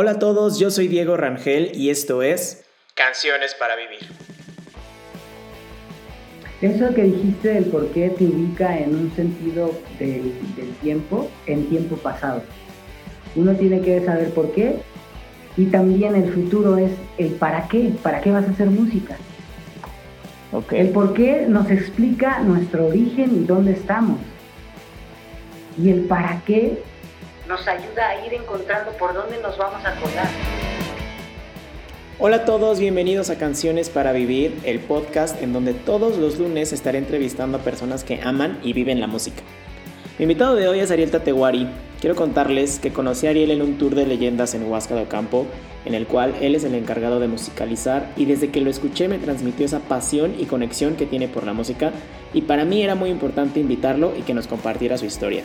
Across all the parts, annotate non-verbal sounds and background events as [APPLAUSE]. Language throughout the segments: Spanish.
Hola a todos, yo soy Diego Rangel y esto es Canciones para Vivir. Eso que dijiste del por qué te ubica en un sentido del, tiempo, en tiempo pasado. Uno tiene que saber por qué y también el futuro es el para qué, para qué vas a hacer música. El por qué nos explica nuestro origen y dónde estamos. Y el para qué nos ayuda a ir encontrando por dónde nos vamos a colar. Hola a todos, bienvenidos a Canciones para Vivir, el podcast en donde todos los lunes estaré entrevistando a personas que aman y viven la música. Mi invitado de hoy es Ariel Tatewari. Quiero contarles que conocí a Ariel en un tour de leyendas en Huasca de Ocampo, en el cual él es el encargado de musicalizar y desde que lo escuché me transmitió esa pasión y conexión que tiene por la música y para mí era muy importante invitarlo y que nos compartiera su historia.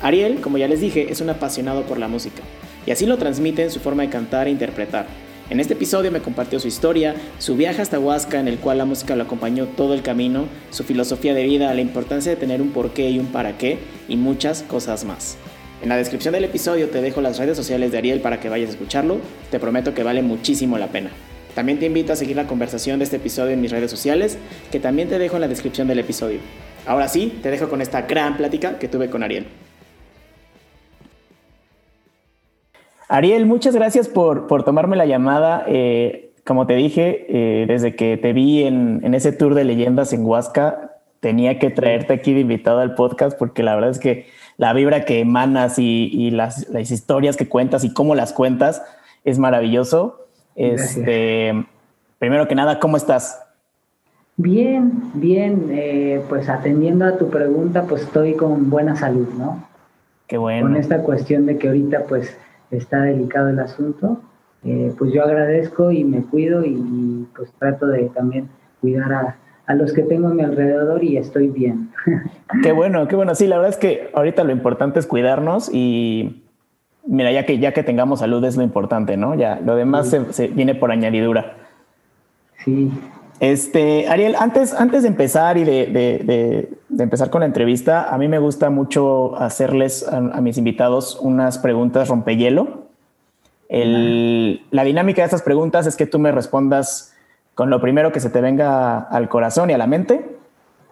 Ariel, como ya les dije, es un apasionado por la música, y así lo transmite en su forma de cantar e interpretar. En este episodio me compartió su historia, su viaje hasta Huasca en el cual la música lo acompañó todo el camino, su filosofía de vida, la importancia de tener un porqué y un para qué, y muchas cosas más. En la descripción del episodio te dejo las redes sociales de Ariel para que vayas a escucharlo, te prometo que vale muchísimo la pena. También te invito a seguir la conversación de este episodio en mis redes sociales, que también te dejo en la descripción del episodio. Ahora sí, te dejo con esta gran plática que tuve con Ariel. Ariel, muchas gracias por, tomarme la llamada. Eh, como te dije, eh, desde que te vi en, ese tour de leyendas en Huasca, tenía que traerte aquí de invitado al podcast porque la verdad es que la vibra que emanas y, las, historias que cuentas y cómo las cuentas es maravilloso. Este, primero que nada, ¿cómo estás? Bien, bien. Eh, pues atendiendo a tu pregunta, pues estoy con buena salud, ¿no? Qué bueno. Con esta cuestión de que ahorita, pues, está delicado el asunto, eh, pues yo agradezco y me cuido y, pues trato de también cuidar a, a, los que tengo a mi alrededor y estoy bien. [LAUGHS] Qué bueno, qué bueno. Sí, la verdad es que ahorita lo importante es cuidarnos y mira, ya que, ya que tengamos salud es lo importante, ¿no? Ya lo demás se, viene por añadidura. Sí. Este, Ariel, antes, antes de empezar y de, de, de, empezar con la entrevista, a mí me gusta mucho hacerles a, mis invitados unas preguntas rompehielo. El, la dinámica de estas preguntas es que tú me respondas con lo primero que se te venga al corazón y a la mente.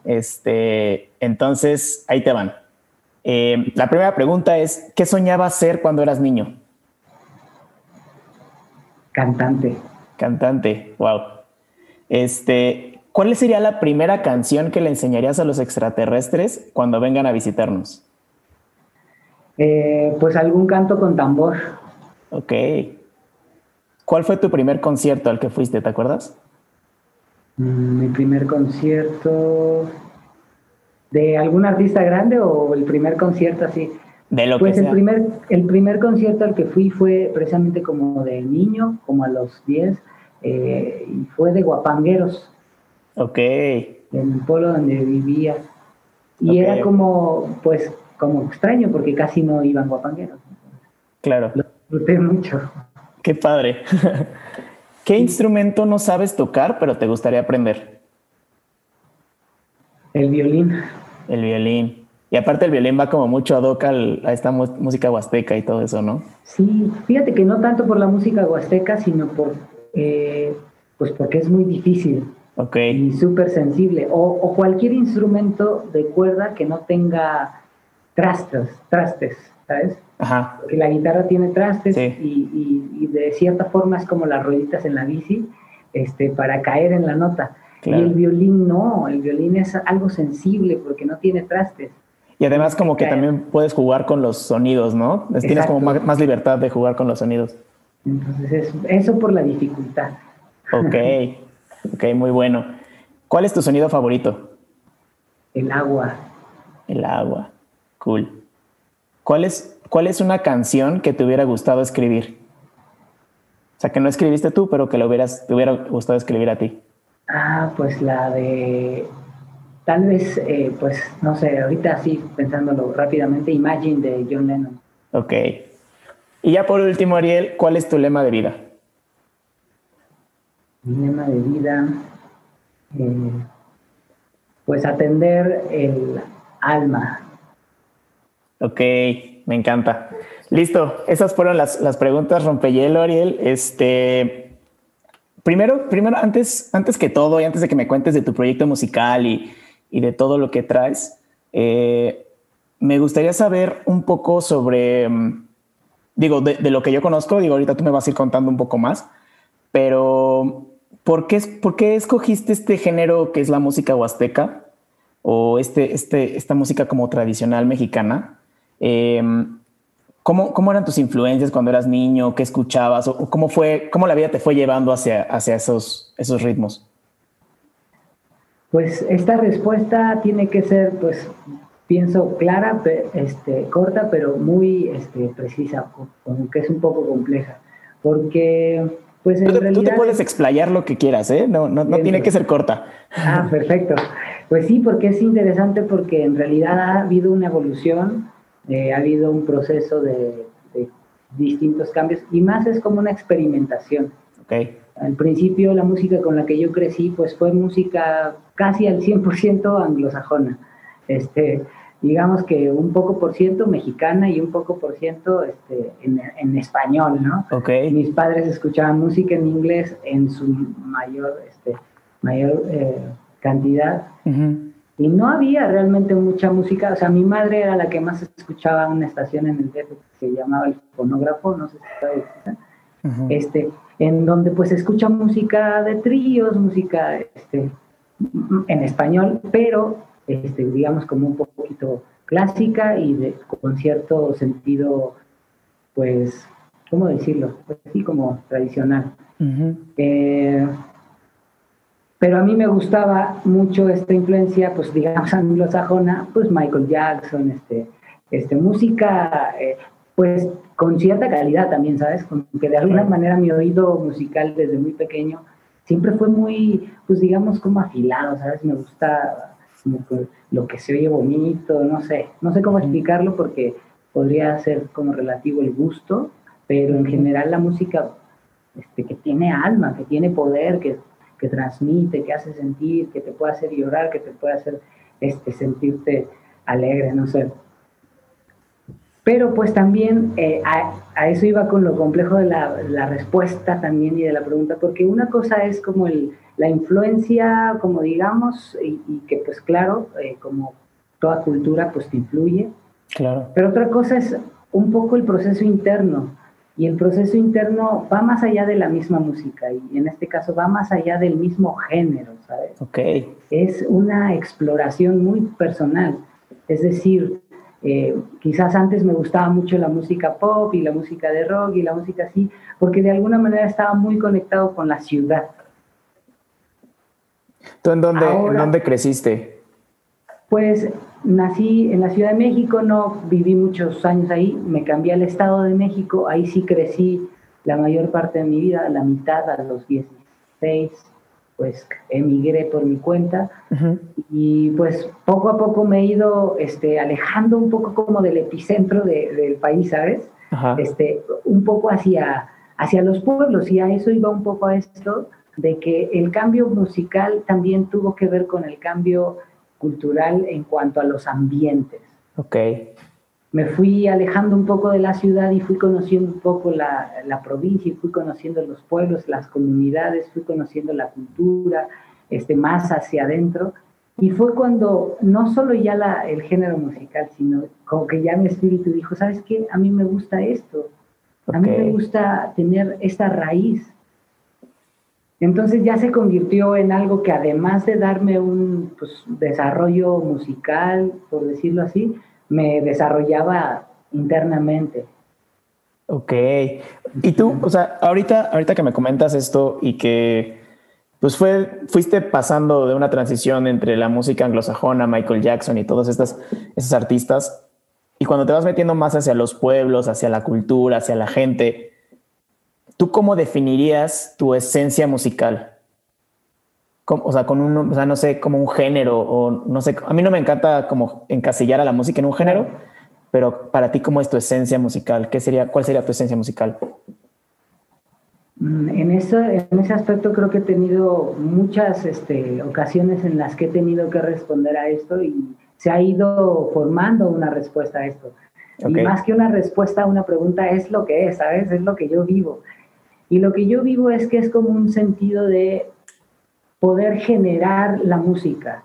Este, entonces, ahí te van. Eh, la primera pregunta es, ¿qué soñabas ser cuando eras niño? Cantante. Cantante, wow. Este, ¿cuál sería la primera canción que le enseñarías a los extraterrestres cuando vengan a visitarnos? Eh, pues algún canto con tambor. Ok. ¿Cuál fue tu primer concierto al que fuiste, te acuerdas? Mm, mi primer concierto de algún artista grande o el primer concierto así. De lo pues que el primer el primer concierto al que fui fue precisamente como de niño, como a los 10 eh, y fue de Guapangueros. Ok. En el pueblo donde vivía. Y era como, pues, como extraño porque casi no iban guapangueros. Claro. Lo disfruté mucho. Qué padre. [LAUGHS] ¿Qué instrumento no sabes tocar pero te gustaría aprender? El violín. El violín. Y aparte el violín va como mucho ad hoc a esta música huasteca y todo eso, ¿no? Sí, fíjate que no tanto por la música huasteca, sino por eh, pues porque es muy difícil y súper sensible. O, cualquier instrumento de cuerda que no tenga trastes, trastes ¿sabes? Porque la guitarra tiene trastes y, de cierta forma es como las rueditas en la bici este, para caer en la nota. Y el violín no, el violín es algo sensible porque no tiene trastes. Y además como que también puedes jugar con los sonidos, ¿no? Tienes como más, libertad de jugar con los sonidos. Entonces, eso por la dificultad. Ok, ok, muy bueno. ¿Cuál es tu sonido favorito? El agua. El agua, cool. ¿Cuál es, cuál es una canción que te hubiera gustado escribir? O sea, que no escribiste tú, pero que lo hubieras, te hubiera gustado escribir a ti. Ah, pues la de, tal vez, eh, pues, no sé, ahorita así pensándolo rápidamente, Imagine de John Lennon. Ok, y ya por último, Ariel, ¿cuál es tu lema de vida? Mi lema de vida, eh, pues atender el alma. Ok, me encanta. Listo, esas fueron las, las preguntas rompehielo, Ariel. Este, primero, primero antes, antes que todo y antes de que me cuentes de tu proyecto musical y, y de todo lo que traes, eh, me gustaría saber un poco sobre, mm, digo, de, lo que yo conozco, digo, ahorita tú me vas a ir contando un poco más, pero ¿por qué, por qué escogiste este género que es la música huasteca o este, este, esta música como tradicional mexicana? Eh, ¿Cómo, ¿Cómo, eran tus influencias cuando eras niño? ¿Qué escuchabas? ¿O cómo, fue, cómo la vida te fue llevando hacia, hacia esos, esos ritmos? Pues esta respuesta tiene que ser, pues, pienso clara, este, corta, pero muy este, precisa, aunque es un poco compleja. Porque, pues en tú, realidad... Tú te puedes explayar lo que quieras, ¿eh? No, no, no tiene que ser corta. Ah, perfecto. Pues sí, porque es interesante porque en realidad ha habido una evolución eh, ha habido un proceso de, de, distintos cambios y más es como una experimentación. Okay. Al principio la música con la que yo crecí pues fue música casi al 100% anglosajona. Este, digamos que un poco por ciento mexicana y un poco por ciento este, en, en, español, ¿no? Okay. Mis padres escuchaban música en inglés en su mayor, este, mayor eh, cantidad. Uh -huh. Y no había realmente mucha música, o sea, mi madre era la que más escuchaba una estación en el DF que se llamaba el fonógrafo, no sé si existe, uh -huh. este, en donde pues escucha música de tríos, música este, en español, pero este, digamos como un poquito clásica y de, con cierto sentido, pues, ¿cómo decirlo? Pues sí, como tradicional. Uh -huh. eh, pero a mí me gustaba mucho esta influencia, pues digamos [LAUGHS] anglosajona, pues Michael Jackson, este, este música, eh, pues con cierta calidad también, ¿sabes? Como que de alguna manera mi oído musical desde muy pequeño siempre fue muy, pues digamos como afilado, ¿sabes? Me gusta como que lo que se oye bonito, no sé, no sé cómo explicarlo porque podría ser como relativo el gusto, pero en general la música este, que tiene alma, que tiene poder, que que transmite, que hace sentir, que te puede hacer llorar, que te puede hacer este, sentirte alegre, no sé. Pero pues también eh, a, a, eso iba con lo complejo de la, la, respuesta también y de la pregunta, porque una cosa es como el, la influencia, como digamos, y, y que pues claro, eh, como toda cultura pues te influye. Claro. Pero otra cosa es un poco el proceso interno y el proceso interno va más allá de la misma música y en este caso va más allá del mismo género, ¿sabes? Ok. Es una exploración muy personal. Es decir, eh, quizás antes me gustaba mucho la música pop y la música de rock y la música así, porque de alguna manera estaba muy conectado con la ciudad. ¿Tú en dónde, Ahora, ¿en dónde creciste? Pues nací en la Ciudad de México, no viví muchos años ahí, me cambié al Estado de México, ahí sí crecí la mayor parte de mi vida, la mitad a los 16, pues emigré por mi cuenta uh -huh. y pues poco a poco me he ido este, alejando un poco como del epicentro de, del país, ¿sabes? Este, un poco hacia, hacia los pueblos y a eso iba un poco a esto de que el cambio musical también tuvo que ver con el cambio cultural en cuanto a los ambientes. Ok. Me fui alejando un poco de la ciudad y fui conociendo un poco la, la provincia y fui conociendo los pueblos, las comunidades, fui conociendo la cultura, este, más hacia adentro. Y fue cuando no solo ya la, el género musical, sino como que ya mi espíritu dijo, ¿sabes qué? A mí me gusta esto. A mí me gusta tener esta raíz. Entonces ya se convirtió en algo que además de darme un pues, desarrollo musical, por decirlo así, me desarrollaba internamente. Ok. Y tú, o sea, ahorita, ahorita que me comentas esto y que pues fue, fuiste pasando de una transición entre la música anglosajona, Michael Jackson y todos estas, artistas, y cuando te vas metiendo más hacia los pueblos, hacia la cultura, hacia la gente, ¿tú cómo definirías tu esencia musical? O sea, con un, o sea, no sé, como un género o no sé, a mí no me encanta como encasillar a la música en un género, pero para ti, ¿cómo es tu esencia musical? ¿Qué sería, ¿Cuál sería tu esencia musical? En, eso, en ese aspecto creo que he tenido muchas este, ocasiones en las que he tenido que responder a esto y se ha ido formando una respuesta a esto. Y más que una respuesta a una pregunta, es lo que es, ¿sabes? Es lo que yo vivo. Y lo que yo vivo es que es como un sentido de poder generar la música.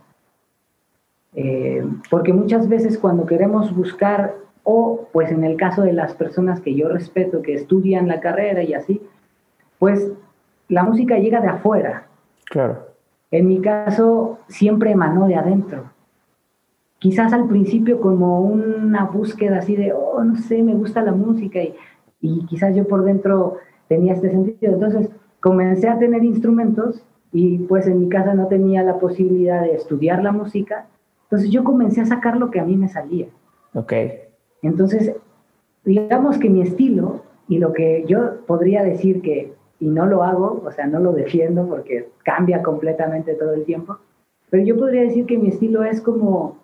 Eh, porque muchas veces cuando queremos buscar, o pues en el caso de las personas que yo respeto, que estudian la carrera y así, pues la música llega de afuera. Claro. En mi caso, siempre emanó de adentro. Quizás al principio como una búsqueda así de, oh, no sé, me gusta la música y, y quizás yo por dentro tenía este sentido. Entonces comencé a tener instrumentos y pues en mi casa no tenía la posibilidad de estudiar la música. Entonces yo comencé a sacar lo que a mí me salía. Ok. Entonces, digamos que mi estilo y lo que yo podría decir que y no lo hago, o sea, no lo defiendo porque cambia completamente todo el tiempo, pero yo podría decir que mi estilo es como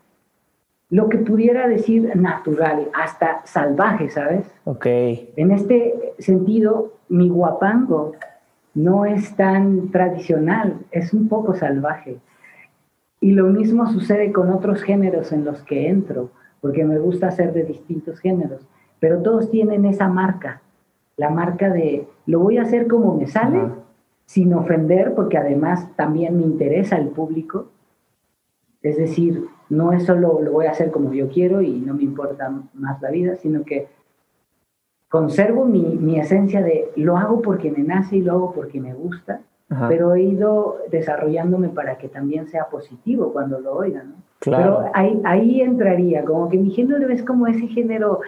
lo que pudiera decir natural, hasta salvaje, ¿sabes? Ok. En este sentido, mi guapango no es tan tradicional, es un poco salvaje. Y lo mismo sucede con otros géneros en los que entro, porque me gusta hacer de distintos géneros, pero todos tienen esa marca la marca de lo voy a hacer como me sale, sin ofender, porque además también me interesa el público. Es decir, no es solo lo voy a hacer como yo quiero y no me importa más la vida, sino que conservo mi, esencia de lo hago porque me nace y lo hago porque me gusta, pero he ido desarrollándome para que también sea positivo cuando lo oigan. Pero ahí, ahí entraría, como que mi género es como ese género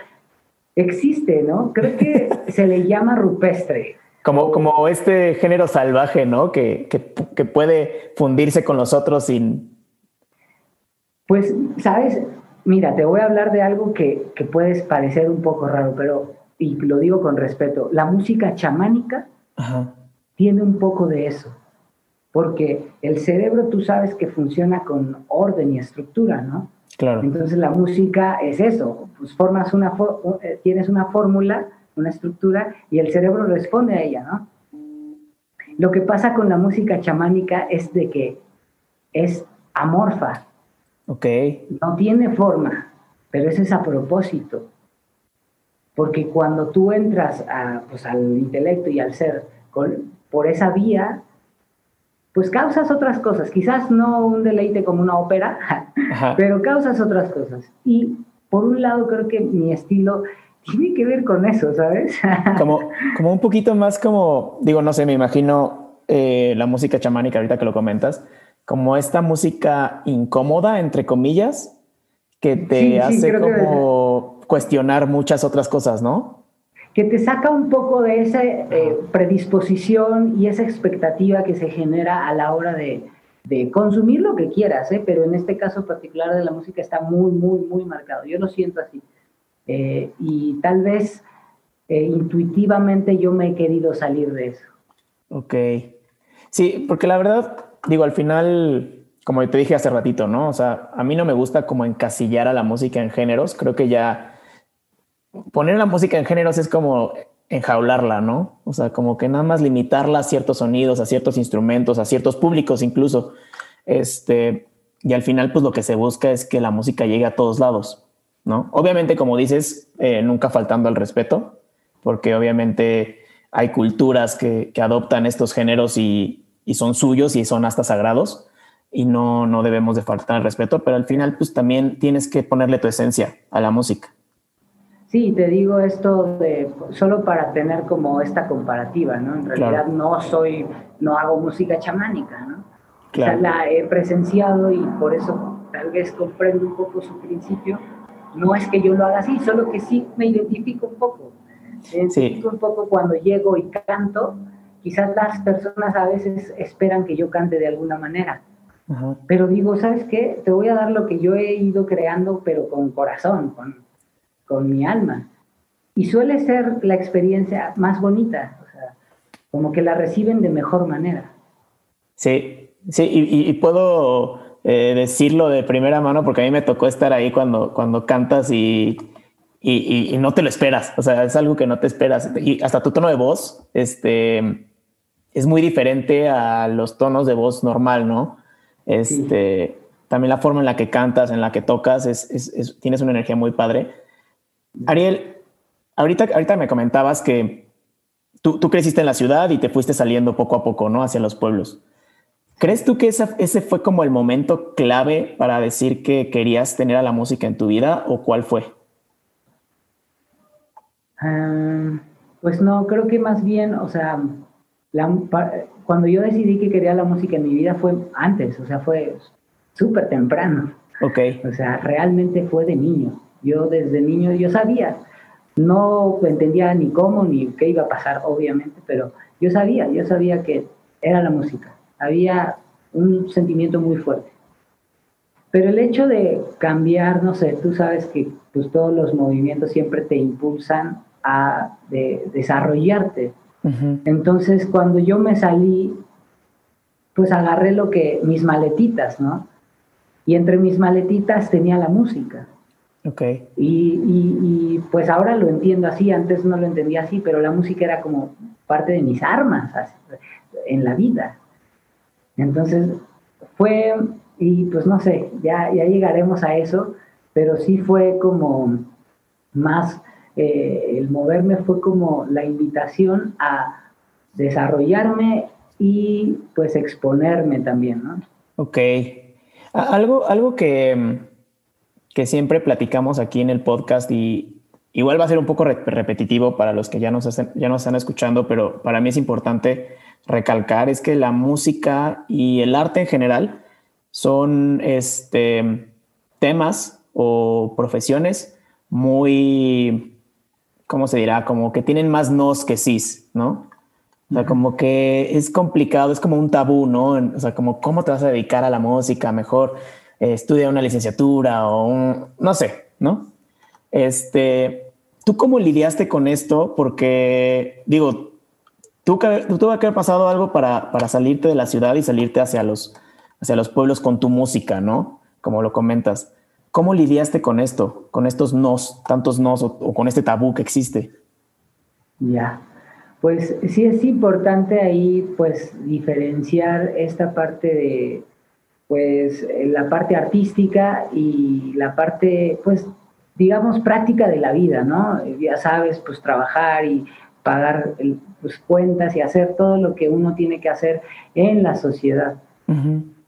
existe, ¿no? Creo que [LAUGHS] se le llama rupestre. Como, como este género salvaje, ¿no? Que, que, puede fundirse con los otros sin... Pues, ¿sabes? Mira, te voy a hablar de algo que, que puedes parecer un poco raro, pero, y lo digo con respeto, la música chamánica tiene un poco de eso, porque el cerebro tú sabes que funciona con orden y estructura, ¿no? Entonces la música es eso, pues formas una, eh, tienes una fórmula, una estructura y el cerebro responde a ella, ¿no? Lo que pasa con la música chamánica es de que es amorfa. Ok. No tiene forma, pero eso es a propósito. Porque cuando tú entras pues, al intelecto y al ser por esa vía, pues causas otras cosas, quizás no un deleite como una ópera, [LAUGHS] pero causas otras cosas. Y por un lado creo que mi estilo tiene que ver con eso, ¿sabes? [LAUGHS] como, como un poquito más como, digo, no sé, me imagino eh, la música chamánica ahorita que lo comentas, como esta música incómoda, entre comillas, que te hace como cuestionar muchas otras cosas, ¿no? que te saca un poco de esa eh, predisposición y esa expectativa que se genera a la hora de, consumir lo que quieras, ¿eh? pero en este caso particular de la música está muy, muy, muy marcado. Yo lo siento así. Eh, y tal vez intuitivamente yo me he querido salir de eso. Ok. Sí, porque la verdad, digo, al final, como te dije hace ratito, ¿no? O sea, a mí no me gusta como encasillar a la música en géneros. Creo que ya poner la música en géneros es como enjaularla, ¿no? O sea, como que nada más limitarla a ciertos sonidos, a ciertos instrumentos, a ciertos públicos incluso. Este, y al final, pues lo que se busca es que la música llegue a todos lados, ¿no? Obviamente, como dices, eh, nunca faltando al respeto, porque obviamente hay culturas que, adoptan estos géneros y, y, son suyos y son hasta sagrados y no, no debemos de faltar al respeto, pero al final, pues también tienes que ponerle tu esencia a la música. Sí, te digo esto de, solo para tener como esta comparativa, ¿no? En realidad no soy, no hago música chamánica, ¿no? Claro. O sea, la he presenciado y por eso tal vez comprendo un poco su principio. No es que yo lo haga así, solo que sí me identifico un poco. Me identifico un poco cuando llego y canto. Quizás las personas a veces esperan que yo cante de alguna manera. Pero digo, ¿sabes qué? Te voy a dar lo que yo he ido creando, pero con corazón, con, con mi alma. Y suele ser la experiencia más bonita, o sea, como que la reciben de mejor manera. Sí, sí, y, puedo eh, decirlo de primera mano porque a mí me tocó estar ahí cuando, cuando cantas y, y, no te lo esperas, o sea, es algo que no te esperas. Y hasta tu tono de voz este, es muy diferente a los tonos de voz normal, ¿no? Este, También la forma en la que cantas, en la que tocas, es, es, tienes una energía muy padre. Ariel, ahorita, ahorita me comentabas que tú, tú creciste en la ciudad y te fuiste saliendo poco a poco, ¿no? Hacia los pueblos. ¿Crees tú que ese fue como el momento clave para decir que querías tener a la música en tu vida o cuál fue? Ah, pues no, creo que más bien, o sea, cuando yo decidí que quería la música en mi vida fue antes, o sea, fue súper temprano. Ok. O sea, realmente fue de niño. Yo desde niño, yo sabía, no entendía ni cómo ni qué iba a pasar, obviamente, pero yo sabía, yo sabía que era la música había un sentimiento muy fuerte. Pero el hecho de cambiar, no sé, tú sabes que pues, todos los movimientos siempre te impulsan a desarrollarte. Entonces, cuando yo me salí, pues agarré lo que, mis maletitas, ¿no? Y entre mis maletitas tenía la música. Ok. Y, y, pues ahora lo entiendo así, antes no lo entendía así, pero la música era como parte de mis armas en la vida. Entonces, fue, y pues no sé, ya, ya llegaremos a eso, pero sí fue como más, eh, el moverme fue como la invitación a desarrollarme y pues exponerme también, ¿no? Ok. Algo, algo que, que siempre platicamos aquí en el podcast y igual va a ser un poco repetitivo para los que ya nos, ya nos están escuchando, pero para mí es importante recalcar es que la música y el arte en general son este, temas o profesiones muy, ¿cómo se dirá? Como que tienen más nos que sis, ¿no? O sea, como que es complicado, es como un tabú, ¿no? O sea, como cómo te vas a dedicar a la música, mejor eh, estudia una licenciatura o un, no sé, ¿no? Este, ¿tú cómo lidiaste con esto? Porque, digo, ¿Tú, tuvo que haber pasado algo para, para, salirte de la ciudad y salirte hacia los, hacia los pueblos con tu música, ¿no? Como lo comentas. ¿Cómo lidiaste con esto, con estos nos, tantos nos o, con este tabú que existe? Ya, pues sí es importante ahí pues diferenciar esta parte de pues la parte artística y la parte pues digamos práctica de la vida, ¿no? Ya sabes, pues trabajar y pagar pues, cuentas y hacer todo lo que uno tiene que hacer en la sociedad.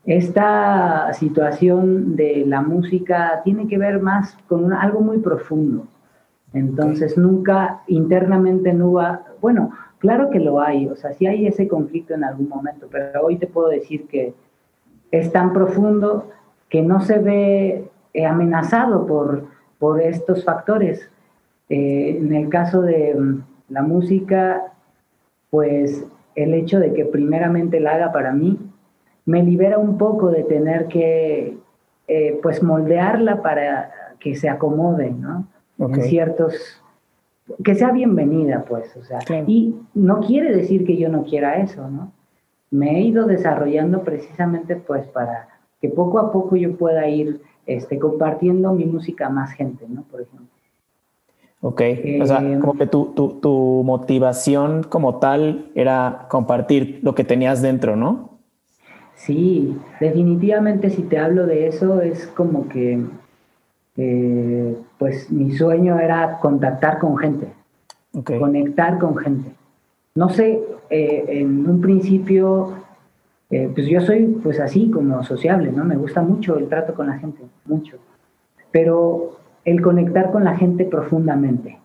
Esta situación de la música tiene que ver más con algo muy profundo. Entonces nunca internamente no va, bueno, claro que lo hay, o sea, sí hay ese conflicto en algún momento, pero hoy te puedo decir que es tan profundo que no se ve eh, amenazado por, por estos factores. Eh, en el caso de, la música, pues el hecho de que primeramente la haga para mí, me libera un poco de tener que, eh, pues, moldearla para que se acomode, ¿no? En ciertos, que sea bienvenida, pues, o sea, y no quiere decir que yo no quiera eso, ¿no? Me he ido desarrollando precisamente, pues, para que poco a poco yo pueda ir este, compartiendo mi música a más gente, ¿no? Por ejemplo. Ok, o sea, eh, como que tu, tu, tu, motivación como tal era compartir lo que tenías dentro, ¿no? Sí, definitivamente si te hablo de eso es como que, eh, pues mi sueño era contactar con gente, conectar con gente. No sé, eh, en un principio, pues yo soy pues así como sociable, ¿no? Me gusta mucho el trato con la gente, mucho. Pero el conectar con la gente profundamente.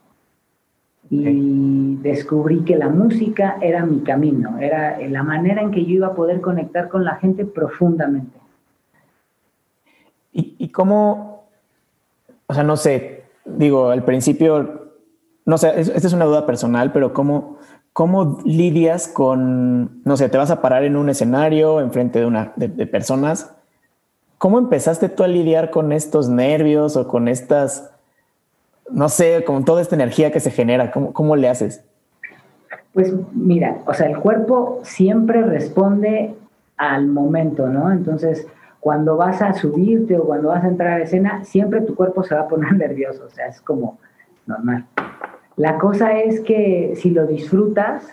Y descubrí que la música era mi camino, era la manera en que yo iba a poder conectar con la gente profundamente. ¿Y, cómo, o sea, no sé, digo, al principio, no sé, esta es una duda personal, pero cómo, cómo lidias con, no sé, te vas a parar en un escenario enfrente de, una, de personas ¿Cómo empezaste tú a lidiar con estos nervios o con estas, no sé, con toda esta energía que se genera? ¿Cómo, cómo le haces? Pues mira, o sea, el cuerpo siempre responde al momento, ¿no? Entonces, cuando vas a subirte o cuando vas a entrar a escena, siempre tu cuerpo se va a poner [LAUGHS] nervioso, o sea, es como normal. La cosa es que si lo disfrutas,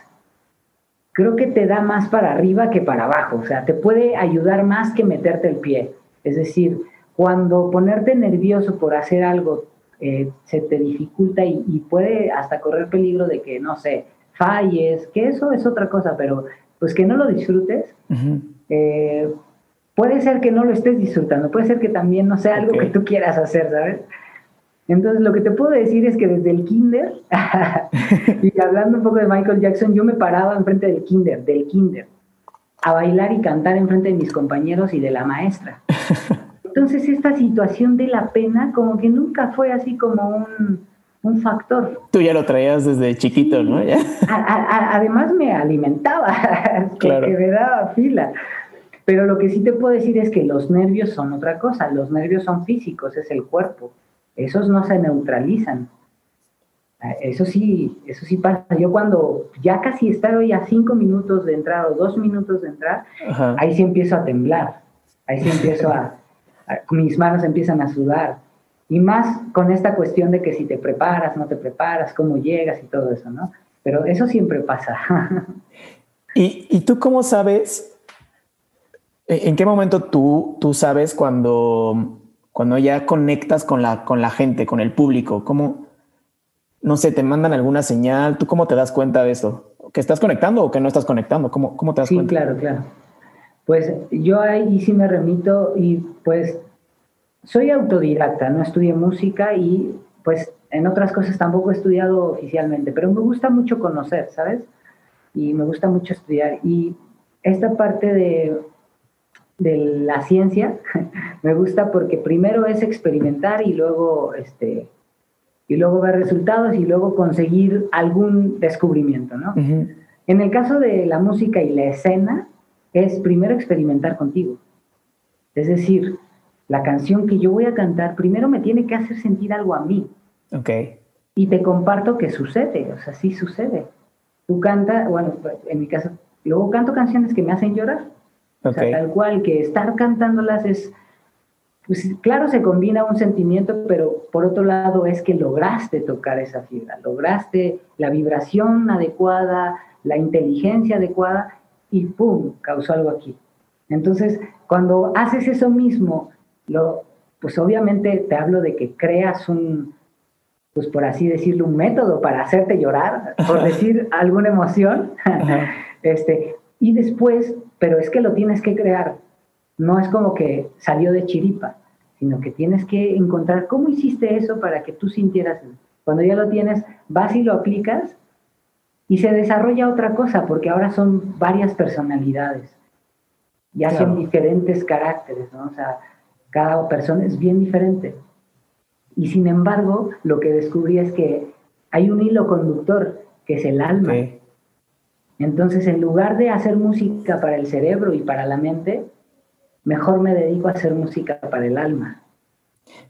creo que te da más para arriba que para abajo, o sea, te puede ayudar más que meterte el pie. Es decir, cuando ponerte nervioso por hacer algo eh, se te dificulta y, puede hasta correr peligro de que, no sé, falles, que eso es otra cosa, pero pues que no lo disfrutes. Eh, puede ser que no lo estés disfrutando, puede ser que también no sea algo que tú quieras hacer, ¿sabes? Entonces, lo que te puedo decir es que desde el kinder, [LAUGHS] y hablando un poco de Michael Jackson, yo me paraba enfrente del kinder, del kinder, a bailar y cantar enfrente de mis compañeros y de la maestra. [LAUGHS] Entonces, esta situación de la pena como que nunca fue así como un, un factor. Tú ya lo traías desde chiquito, ¿no? además me alimentaba, [LAUGHS] claro. que me daba fila. Pero lo que sí te puedo decir es que los nervios son otra cosa, los nervios son físicos, es el cuerpo esos no se neutralizan. Ah, eso sí, eso sí pasa. Yo cuando ya casi estoy a cinco minutos de entrar o dos minutos de entrar, ahí sí empiezo a temblar. Ahí sí empiezo a, mis manos empiezan a sudar. Y más con esta cuestión de que si te preparas, no te preparas, cómo llegas y todo eso, ¿no? Pero eso siempre pasa. [LAUGHS] ¿Y, ¿Y, tú cómo sabes? ¿En qué momento tú, tú sabes cuando cuando ya conectas con la, con la gente, con el público? ¿Cómo, no sé, te mandan alguna señal? ¿Tú cómo te das cuenta de eso? ¿Que estás conectando o que no estás conectando? ¿Cómo, cómo te das cuenta? Sí, claro, claro. Pues yo ahí sí me remito y pues soy autodidacta, no estudié música y pues en otras cosas tampoco he estudiado oficialmente, pero me gusta mucho conocer, ¿sabes? Y me gusta mucho estudiar. Y esta parte de de la ciencia [LAUGHS] me gusta porque primero es experimentar y luego este y luego ver resultados y luego conseguir algún descubrimiento, ¿no? En el caso de la música y la escena es primero experimentar contigo. Es decir, la canción que yo voy a cantar primero me tiene que hacer sentir algo a mí. Ok. Y te comparto que sucede, o sea, sí sucede. Tú cantas, bueno, en mi caso, luego canto canciones que me hacen llorar o sea, tal cual, que estar cantándolas es, pues claro, se combina un sentimiento, pero por otro lado es que lograste tocar esa fibra, lograste la vibración adecuada, la inteligencia adecuada y ¡pum! causó algo aquí. Entonces, cuando haces eso mismo, lo, pues obviamente te hablo de que creas un, pues por así decirlo, un método para hacerte llorar, por [LAUGHS] decir alguna emoción, [LAUGHS] este, y después pero es que lo tienes que crear. No es como que salió de chiripa, sino que tienes que encontrar cómo hiciste eso para que tú sintieras. Cuando ya lo tienes, vas y lo aplicas y se desarrolla otra cosa, porque ahora son varias personalidades. Ya son diferentes caracteres, ¿no? O sea, cada persona es bien diferente. Y sin embargo, lo que descubrí es que hay un hilo conductor, que es el alma. Entonces, en lugar de hacer música para el cerebro y para la mente, mejor me dedico a hacer música para el alma.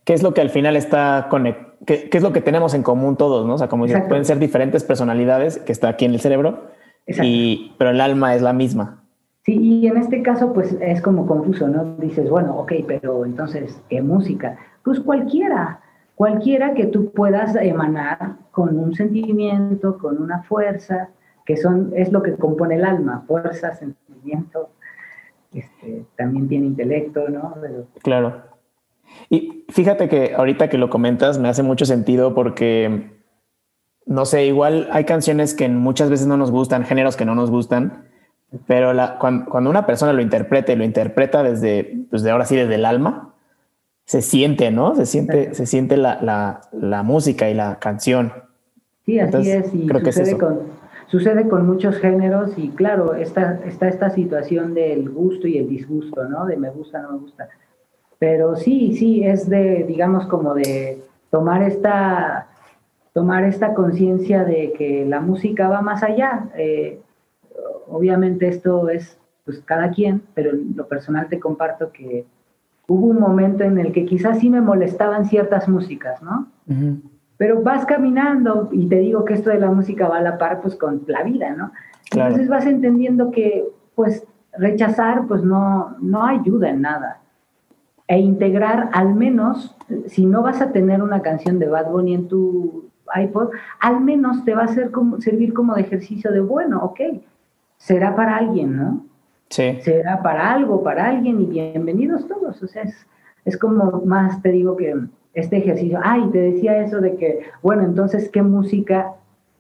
¿Qué es lo que al final está conectado? ¿Qué, es lo que tenemos en común todos? ¿no? O sea, como dicen, pueden ser diferentes personalidades que está aquí en el cerebro, y, pero el alma es la misma. Sí, y en este caso, pues es como confuso, ¿no? Dices, bueno, ok, pero entonces, ¿qué música? Pues cualquiera, cualquiera que tú puedas emanar con un sentimiento, con una fuerza, que son, es lo que compone el alma, fuerza, sentimiento, este, también tiene intelecto, ¿no? Claro. Y fíjate que ahorita que lo comentas me hace mucho sentido porque, no sé, igual hay canciones que muchas veces no nos gustan, géneros que no nos gustan, pero la, cuando, una persona lo interpreta y lo interpreta desde, pues de ahora sí, desde el alma, se siente, ¿no? Se siente, se siente la, la, la música y la canción. Sí, así es. Y creo que es eso. Con, Sucede con muchos géneros y claro, está, esta situación del gusto y el disgusto, ¿no? De me gusta, no me gusta. Pero sí, sí, es de, digamos, como de tomar esta, tomar esta conciencia de que la música va más allá. Eh, obviamente esto es pues cada quien, pero lo personal te comparto que hubo un momento en el que quizás sí me molestaban ciertas músicas, ¿no? Pero vas caminando y te digo que esto de la música va a la par pues con la vida, ¿no? Entonces vas entendiendo que pues rechazar pues no, no ayuda en nada. E integrar al menos, si no vas a tener una canción de Bad Bunny en tu iPod, al menos te va a ser como, servir como de ejercicio de, bueno, ok, será para alguien, ¿no? Sí. Será para algo, para alguien y bienvenidos todos. O sea, es, es como más, te digo que este ejercicio. Ay, te decía eso de que, bueno, entonces, ¿qué música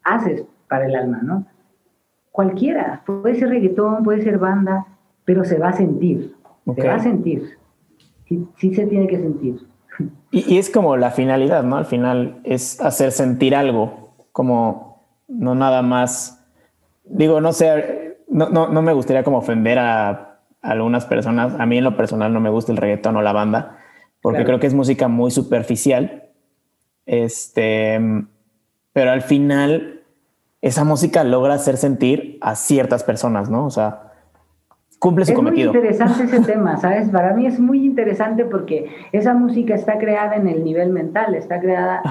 haces para el alma, no? Cualquiera, puede ser reggaetón, puede ser banda, pero se va a sentir, se va a sentir. Sí, sí se tiene que sentir. Y, es como la finalidad, ¿no? Al final es hacer sentir algo, como no nada más. Digo, no sé, no, no, me gustaría como ofender a, algunas personas. A mí en lo personal no me gusta el reggaetón o la banda, porque creo que es música muy superficial. Este, pero al final esa música logra hacer sentir a ciertas personas, ¿no? O sea, cumple su cometido. Es muy interesante ese [LAUGHS] tema, ¿sabes? Para mí es muy interesante porque esa música está creada en el nivel mental, está creada...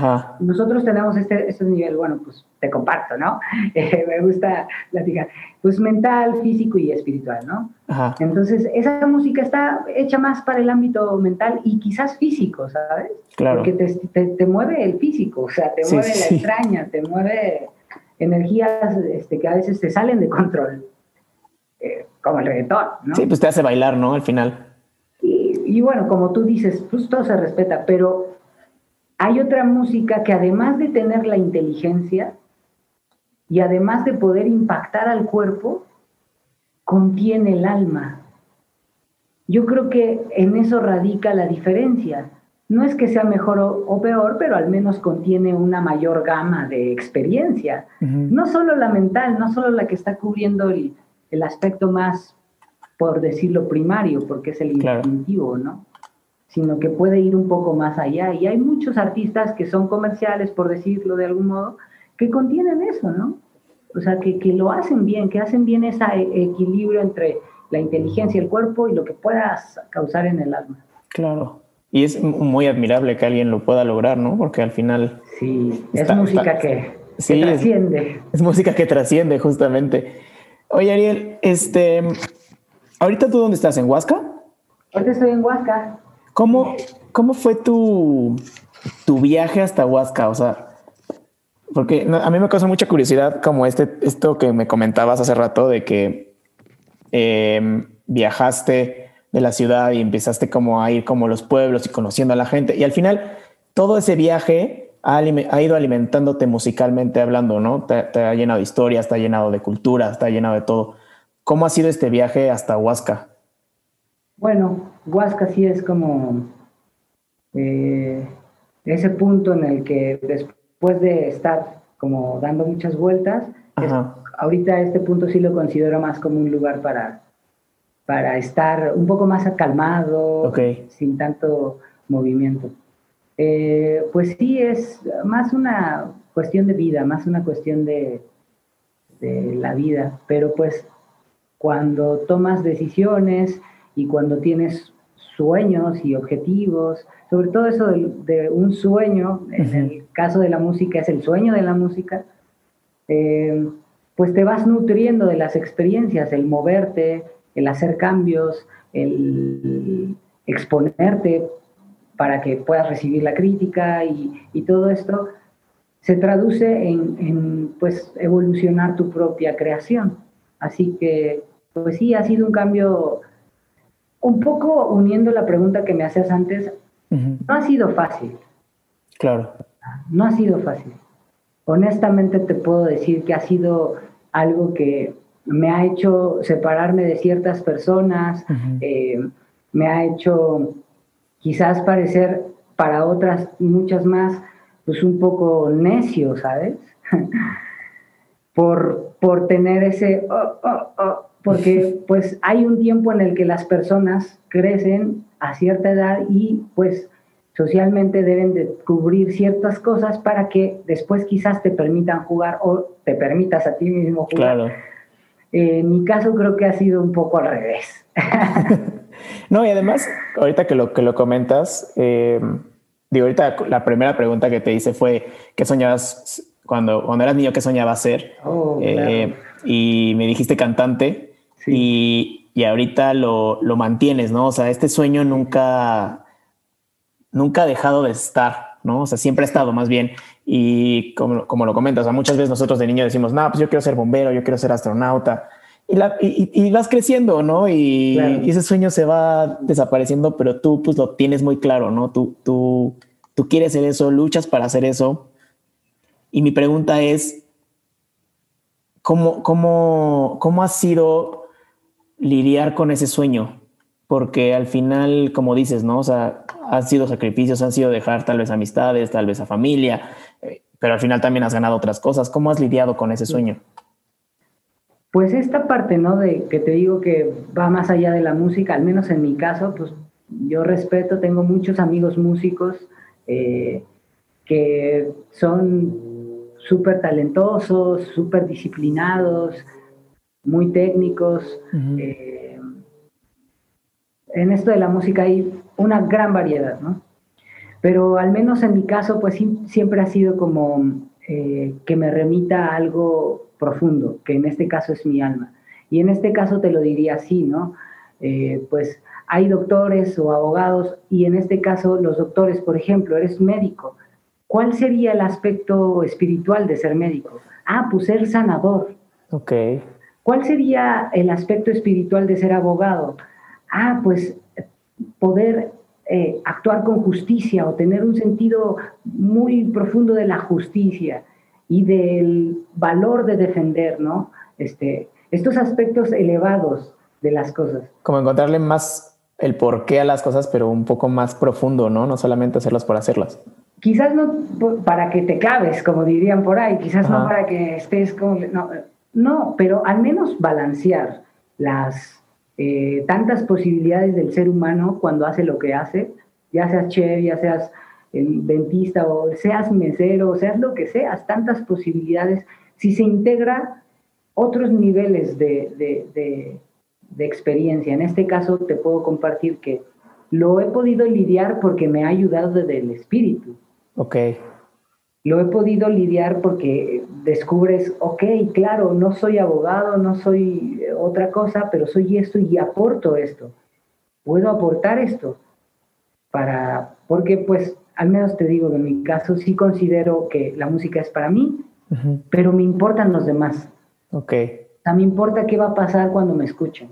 Nosotros tenemos este, este nivel, bueno, pues te comparto, ¿no? [LAUGHS] Eh, me gusta platicar. Pues mental, físico y espiritual, ¿no? Ajá. Entonces, esa música está hecha más para el ámbito mental y quizás físico, ¿sabes? Claro. Porque te, te, mueve el físico, o sea, te mueve la extraña, te mueve energías este, que a veces te salen de control. Eh, como el reggaetón, ¿no? Sí, pues te hace bailar, ¿no? Al final. Y, bueno, como tú dices, pues todo se respeta, pero hay otra música que además de tener la inteligencia y además de poder impactar al cuerpo, contiene el alma. Yo creo que en eso radica la diferencia. No es que sea mejor o, peor, pero al menos contiene una mayor gama de experiencia. No solo la mental, no solo la que está cubriendo el, el aspecto más, por decirlo, primario, porque es el instintivo, ¿no? Sino que puede ir un poco más allá. Y hay muchos artistas que son comerciales, por decirlo de algún modo, que contienen eso, ¿no? O sea, que, que lo hacen bien, que hacen bien ese equilibrio entre la inteligencia y el cuerpo y lo que puedas causar en el alma. Claro. Y es muy admirable que alguien lo pueda lograr, ¿no? Porque al final... Sí, es música que, trasciende. es, música que trasciende, justamente. Oye, Ariel, este, ¿ahorita tú dónde estás? ¿En Huasca? Ahorita estoy en Huasca. ¿Cómo, cómo fue tu, tu viaje hasta Huasca? O sea, porque a mí me causa mucha curiosidad como este, esto que me comentabas hace rato de que em, viajaste de la ciudad y empezaste como a ir como los pueblos y conociendo a la gente. Y al final, todo ese viaje ha, ido alimentándote musicalmente hablando, ¿no? Te, ha llenado de historias, te ha llenado de cultura, te ha llenado de todo. ¿Cómo ha sido este viaje hasta Huasca? Bueno, Huasca sí es como eh, ese punto en el que después de estar como dando muchas vueltas, ahorita este punto sí lo considero más como un lugar para, para estar un poco más acalmado, sin tanto movimiento. Eh, pues sí, es más una cuestión de vida, más una cuestión de, la vida, pero pues cuando tomas decisiones y cuando tienes sueños y objetivos, sobre todo eso de, un sueño, en el caso de la música es el sueño de la música, eh, pues te vas nutriendo de las experiencias, el moverte, el hacer cambios, el exponerte para que puedas recibir la crítica y, todo esto se traduce en, pues evolucionar tu propia creación. Así que pues sí, ha sido un cambio un poco uniendo la pregunta que me hacías antes, no ha sido fácil. Claro. No ha sido fácil. Honestamente te puedo decir que ha sido algo que me ha hecho separarme de ciertas personas, eh, me ha hecho quizás parecer para otras muchas más, pues un poco necio, ¿sabes? [LAUGHS] por, por tener ese, oh, oh, oh", porque [LAUGHS] pues hay un tiempo en el que las personas crecen a cierta edad y pues socialmente deben de cubrir ciertas cosas para que después quizás te permitan jugar o te permitas a ti mismo jugar. Claro. en mi caso creo que ha sido un poco al revés. [LAUGHS] No, y además, ahorita que lo, que lo comentas, eh, digo, ahorita la primera pregunta que te hice fue, ¿qué soñabas cuando, cuando eras niño, qué soñabas ser? Oh, eh, y me dijiste cantante y, y, ahorita lo, lo, mantienes, ¿no? O sea, este sueño nunca, nunca ha dejado de estar, ¿no? O sea, siempre ha estado más bien. Y como, como lo comentas, o sea, muchas veces nosotros de niño decimos, no, pues yo quiero ser bombero, yo quiero ser astronauta y, vas creciendo, ¿no? Y, ese sueño se va desapareciendo, pero tú pues lo tienes muy claro, ¿no? Tú, tú tú quieres hacer eso, luchas para hacer eso. Y mi pregunta es, ¿cómo, cómo, cómo ha sido lidiar con ese sueño? Porque al final, como dices, ¿no? O sea, han sido sacrificios, han sido dejar tal vez amistades, tal vez a familia, eh, pero al final también has ganado otras cosas. ¿Cómo has lidiado con ese sueño? Pues esta parte, ¿no? De que te digo que va más allá de la música, al menos en mi caso, pues yo respeto, tengo muchos amigos músicos eh, que son súper talentosos, súper disciplinados, muy técnicos. Eh, en esto de la música hay una gran variedad, ¿no? Pero al menos en mi caso, pues siempre ha sido como eh, que me remita a algo profundo, que en este caso es mi alma. Y en este caso te lo diría así, ¿no? Eh, pues hay doctores o abogados y en este caso los doctores, por ejemplo, eres médico. ¿Cuál sería el aspecto espiritual de ser médico? Ah, pues ser sanador. Ok. ¿Cuál sería el aspecto espiritual de ser abogado? Ah, pues poder eh, actuar con justicia o tener un sentido muy profundo de la justicia y del valor de defender, ¿no? Este, estos aspectos elevados de las cosas. Como encontrarle más el porqué a las cosas, pero un poco más profundo, ¿no? No solamente hacerlas por hacerlas. Quizás no para que te claves, como dirían por ahí, quizás no para que estés como... No, no, pero al menos balancear las eh, tantas posibilidades del ser humano cuando hace lo que hace, ya seas chef, ya seas el dentista o seas mesero, seas lo que seas, tantas posibilidades, si se integra otros niveles de, experiencia. En este caso te puedo compartir que lo he podido lidiar porque me ha ayudado desde el espíritu. Ok. Lo he podido lidiar porque descubres, ok, claro, no soy abogado, no soy otra cosa, pero soy esto y aporto esto. Puedo aportar esto para, porque pues al menos te digo, en mi caso sí considero que la música es para mí, pero me importan los demás. Ok. O sea, me importa qué va a pasar cuando me escuchen.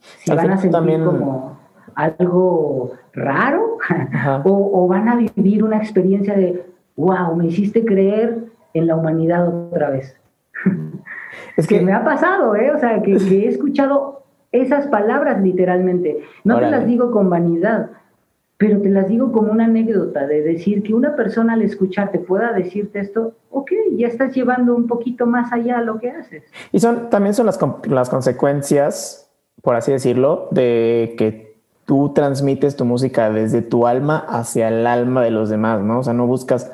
Si van a sentir como algo raro [LAUGHS] o, van a vivir una experiencia de, wow, me hiciste creer en la humanidad otra vez. [LAUGHS] Es que, me ha pasado, ¿eh? O sea, que, he escuchado esas palabras literalmente. No te las digo con vanidad, pero te las digo como una anécdota de decir que una persona al escucharte pueda decirte esto, ok, ya estás llevando un poquito más allá lo que haces. Y son también son las, las consecuencias, por así decirlo, de que tú transmites tu música desde tu alma hacia el alma de los demás, ¿no? O sea, no buscas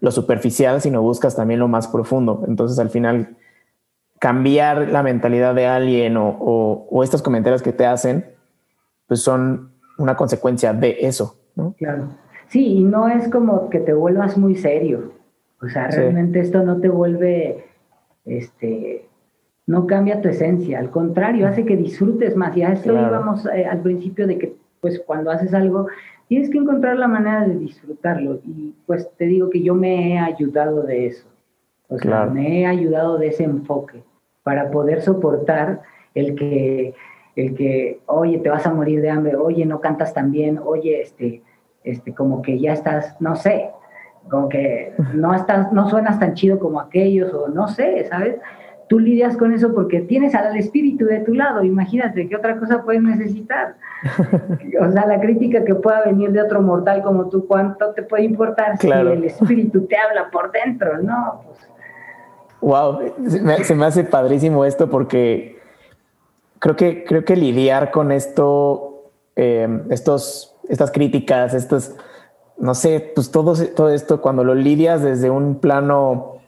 lo superficial, sino buscas también lo más profundo. Entonces, al final, cambiar la mentalidad de alguien o, o estos comentarios que te hacen, pues son una consecuencia de eso, ¿no? Claro. Sí, y no es como que te vuelvas muy serio. O sea, realmente esto no te vuelve, este, no cambia tu esencia, al contrario, hace que disfrutes más. Y a esto íbamos eh, al principio de que, pues, cuando haces algo, tienes que encontrar la manera de disfrutarlo. Y pues te digo que yo me he ayudado de eso. O sea, me he ayudado de ese enfoque para poder soportar el que el que, oye, te vas a morir de hambre, oye, no cantas tan bien, oye, este, este, como que ya estás, no sé, como que [LAUGHS] no estás, no suenas tan chido como aquellos, o no sé, ¿sabes? Tú lidias con eso porque tienes al espíritu de tu lado, imagínate qué otra cosa puedes necesitar. [LAUGHS] o sea, la crítica que pueda venir de otro mortal como tú, ¿cuánto te puede importar si el espíritu te habla por dentro? No, pues. Wow, se me hace padrísimo esto porque creo que, creo que lidiar con esto, eh, estos, estas críticas, estos, no sé, pues todo, todo esto, cuando lo lidias desde un plano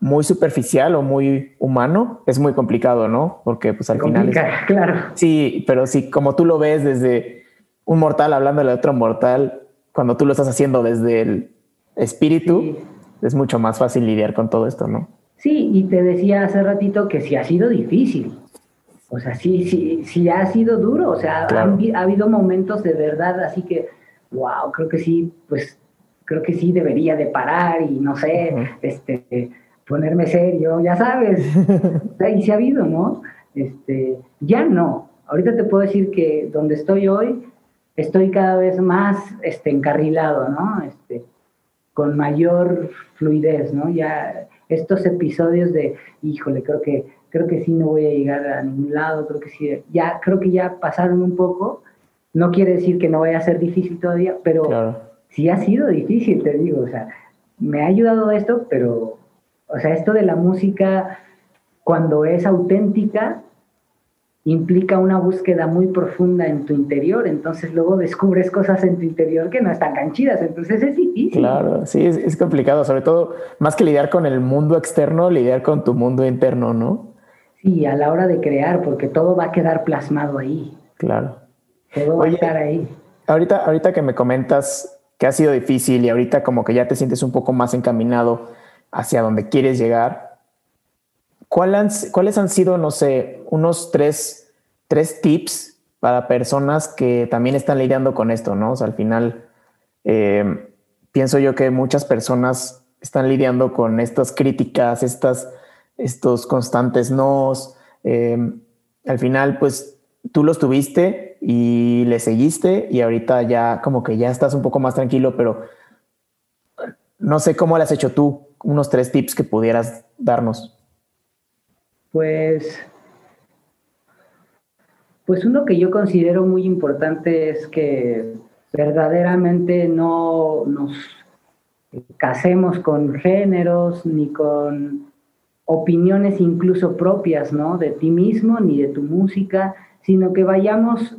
muy superficial o muy humano, es muy complicado, ¿no? Porque pues al final... [LAUGHS] claro. Sí, pero sí, como tú lo ves desde un mortal hablando de otro mortal, cuando tú lo estás haciendo desde el espíritu, es mucho más fácil lidiar con todo esto, ¿no? Sí, y te decía hace ratito que sí ha sido difícil. O sea, sí, sí, sí ha sido duro, o sea, ha habido momentos de verdad, así que, wow, creo que sí, pues, creo que sí debería de parar y no sé, este, ponerme serio, ya sabes, [LAUGHS] y sí ha habido, ¿no? Este, ya no, ahorita te puedo decir que donde estoy hoy, estoy cada vez más este, encarrilado, ¿no? Este, con mayor fluidez, ¿no? Ya estos episodios de, híjole, creo que, creo que sí no voy a llegar a ningún lado, creo que sí, ya, creo que ya pasaron un poco, no quiere decir que no vaya a ser difícil todavía, pero sí ha sido difícil, te digo, o sea, me ha ayudado esto, pero, o sea, esto de la música, cuando es auténtica, implica una búsqueda muy profunda en tu interior, entonces luego descubres cosas en tu interior que no están canchidas, entonces es difícil. Claro, sí, es, complicado, sobre todo, más que lidiar con el mundo externo, lidiar con tu mundo interno, ¿no? Sí, a la hora de crear, porque todo va a quedar plasmado ahí. Claro. Todo va a estar ahí. Ahorita, ahorita que me comentas que ha sido difícil y ahorita como que ya te sientes un poco más encaminado hacia donde quieres llegar, ¿cuáles han sido, no sé, unos tres, tres tips para personas que también están lidiando con esto, ¿no? O sea, al final, eh, pienso yo que muchas personas están lidiando con estas críticas, estas, estos constantes nos. Eh, al final, pues tú los tuviste y le seguiste y ahorita ya como que ya estás un poco más tranquilo, pero no sé cómo lo has hecho tú, unos tres tips que pudieras darnos. Pues, pues uno que yo considero muy importante es que verdaderamente no nos casemos con géneros ni con opiniones incluso propias, ¿no? De ti mismo ni de tu música, sino que vayamos,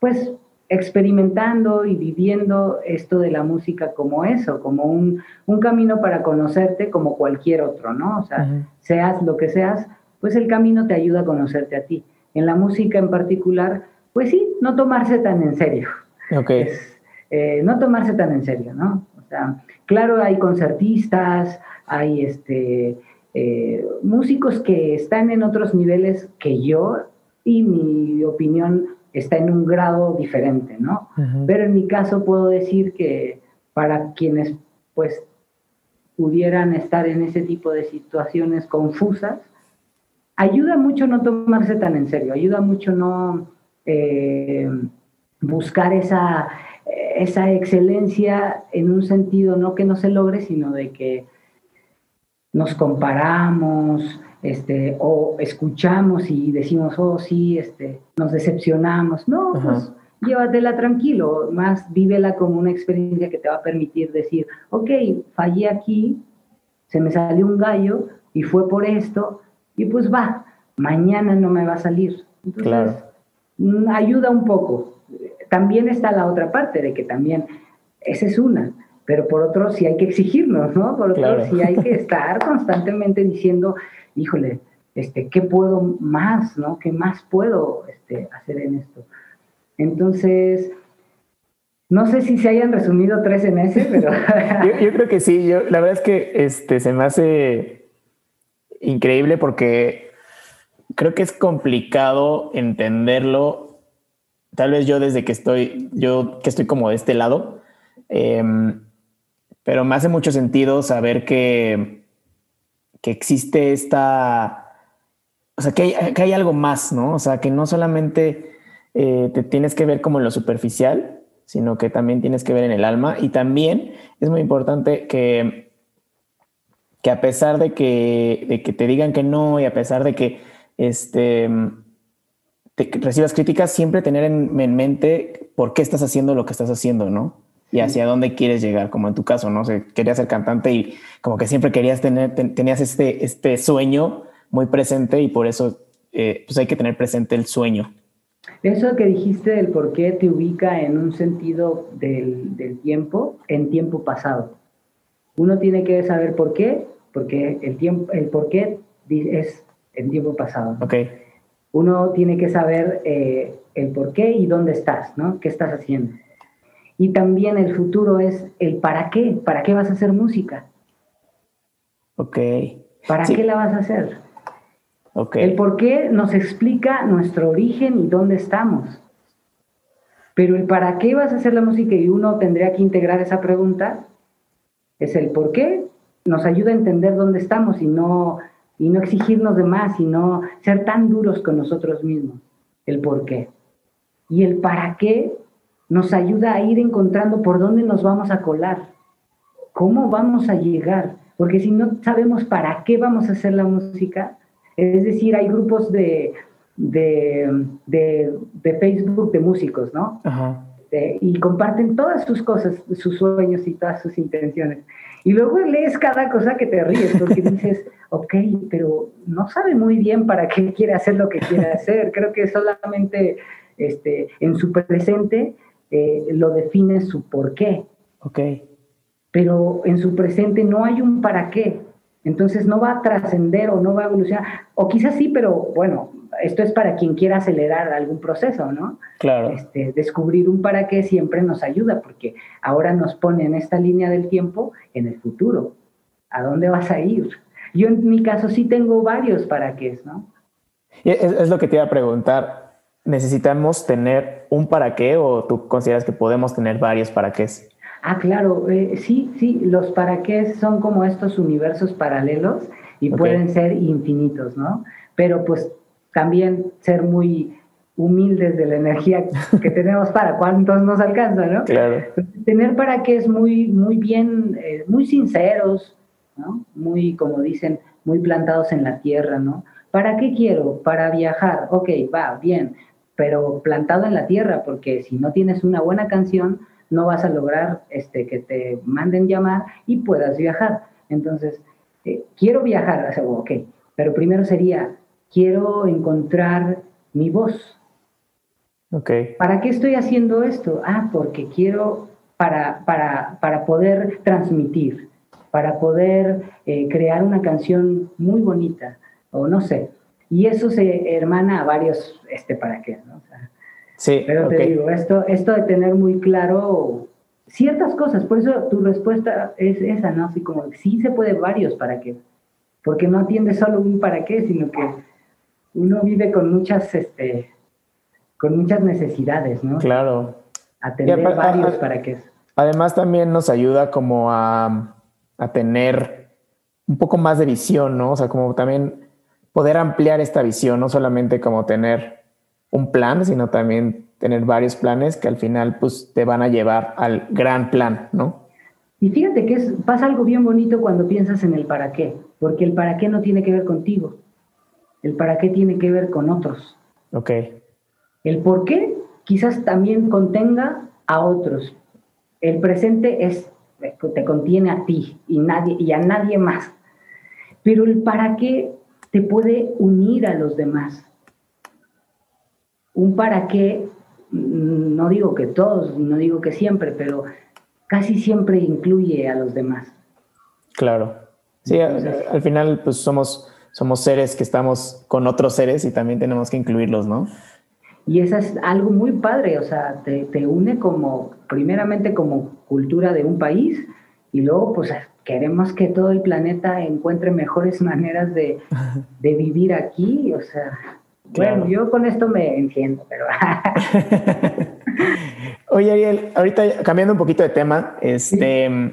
pues, experimentando y viviendo esto de la música como eso, como un, camino para conocerte como cualquier otro, ¿no? O sea, seas lo que seas, pues el camino te ayuda a conocerte a ti. En la música en particular, pues sí, no tomarse tan en serio. Ok. Eh, no tomarse tan en serio, ¿no? O sea, claro, hay concertistas, hay este, eh, músicos que están en otros niveles que yo y mi opinión está en un grado diferente, ¿no? Pero en mi caso puedo decir que para quienes pues pudieran estar en ese tipo de situaciones confusas, ayuda mucho no tomarse tan en serio, ayuda mucho no eh, buscar esa, esa excelencia en un sentido no que no se logre, sino de que nos comparamos, este, o escuchamos y decimos, oh sí, este, nos decepcionamos. No, pues llévatela tranquilo, más vívela como una experiencia que te va a permitir decir, ok, fallé aquí, se me salió un gallo y fue por esto, y pues va, mañana no me va a salir. Entonces, mm, ayuda un poco. También está la otra parte de que también, esa es una, pero por otro sí hay que exigirnos, ¿no? Por otro sí hay que estar [LAUGHS] constantemente diciendo, híjole, este, ¿qué puedo más, no? ¿Qué más puedo este, hacer en esto? Entonces, no sé si se hayan resumido tres en ese, pero... [LAUGHS] yo, creo que sí, yo, la verdad es que este, se me hace increíble porque creo que es complicado entenderlo. Tal vez yo desde que estoy, yo que estoy como de este lado, em, pero me hace mucho sentido saber que, que existe esta, o sea, que hay, que hay algo más, ¿no? O sea, que no solamente eh, te tienes que ver como en lo superficial, sino que también tienes que ver en el alma. Y también es muy importante que que a pesar de que, que te digan que no y a pesar de que este, recibas críticas, siempre tener en, mente por qué estás haciendo lo que estás haciendo, ¿no? Y hacia dónde quieres llegar, como en tu caso, ¿no? O querías ser cantante y como que siempre querías tener, tenías este, este sueño muy presente y por eso eh, pues hay que tener presente el sueño. Eso que dijiste del por qué te ubica en un sentido del, del tiempo, en tiempo pasado. Uno tiene que saber por qué, porque el, tiempo, el por qué es en tiempo pasado. Okay. Uno tiene que saber eh, el por qué y dónde estás, ¿no? ¿Qué estás haciendo? Y también el futuro es el para qué, para qué vas a hacer música. Ok. ¿Para qué la vas a hacer? Okay. El por qué nos explica nuestro origen y dónde estamos. Pero el para qué vas a hacer la música y uno tendría que integrar esa pregunta es el por qué, nos ayuda a entender dónde estamos y no, y no exigirnos de más y no ser tan duros con nosotros mismos, el por qué. Y el para qué nos ayuda a ir encontrando por dónde nos vamos a colar, cómo vamos a llegar, porque si no sabemos para qué vamos a hacer la música, es decir, hay grupos de, de, de, Facebook de músicos, ¿no? y comparten todas sus cosas, sus sueños y todas sus intenciones. Y luego lees cada cosa que te ríes, porque dices, [LAUGHS] ok, pero no sabe muy bien para qué quiere hacer lo que quiere hacer. Creo que solamente este, en su presente eh, lo define su por qué. Ok. Pero en su presente no hay un para qué. Entonces no va a trascender o no va a evolucionar. O quizás sí, pero bueno, esto es para quien quiera acelerar algún proceso, ¿no? Claro. Este, descubrir un para qué siempre nos ayuda, porque ahora nos pone en esta línea del tiempo en el futuro. ¿A dónde vas a ir? Yo en mi caso sí tengo varios para qué, ¿no? Es, es lo que te iba a preguntar necesitamos tener un para qué o tú consideras que podemos tener varios para qué? Ah, claro, eh, sí, sí, los para qué son como estos universos paralelos y pueden ser infinitos, ¿no? Pero pues también ser muy humildes de la energía que [LAUGHS] tenemos para cuántos nos alcanza, ¿no? Claro. Tener para qué es muy, muy bien, eh, muy sinceros, ¿no? Muy, como dicen, muy plantados en la tierra, ¿no? ¿Para qué quiero? Para viajar. Ok, va, bien pero plantado en la tierra, porque si no tienes una buena canción, no vas a lograr este, que te manden llamar y puedas viajar. Entonces, eh, quiero viajar, ok, pero primero sería, quiero encontrar mi voz. Ok. ¿Para qué estoy haciendo esto? Ah, porque quiero, para, para, para poder transmitir, para poder eh, crear una canción muy bonita, o no sé, y eso se hermana a varios, este, ¿para qué? ¿no? sí. Pero te digo, esto, esto de tener muy claro ciertas cosas, por eso tu respuesta es esa, ¿no? Así como, sí se puede varios para qué, porque no atiende solo un para qué, sino que uno vive con muchas, este, con muchas necesidades, ¿no? Claro. Atender varios para qué. Además también nos ayuda como a, a tener un poco más de visión, ¿no? O sea, como también poder ampliar esta visión, no solamente como tener un plan, sino también tener varios planes que al final pues te van a llevar al gran plan, ¿no? Y fíjate que es, pasa algo bien bonito cuando piensas en el para qué, porque el para qué no tiene que ver contigo, el para qué tiene que ver con otros. Ok. El por qué quizás también contenga a otros. El presente es, te contiene a ti y, nadie, y a nadie más. Pero el para qué te puede unir a los demás. Un para qué, mm, no digo que todos, no digo que siempre, pero casi siempre incluye a los demás. Claro. Sí, al, final pues somos, somos seres que estamos con otros seres y también tenemos que incluirlos, ¿no? Y eso es algo muy padre, o sea, te, te une como, primeramente como cultura de un país y luego pues queremos que todo el planeta encuentre mejores [LAUGHS] maneras [LAUGHS] de, vivir aquí, o sea, bueno, yo con esto me entiendo, pero... [LAUGHS] Oye, Ariel, ahorita cambiando un poquito de tema, este,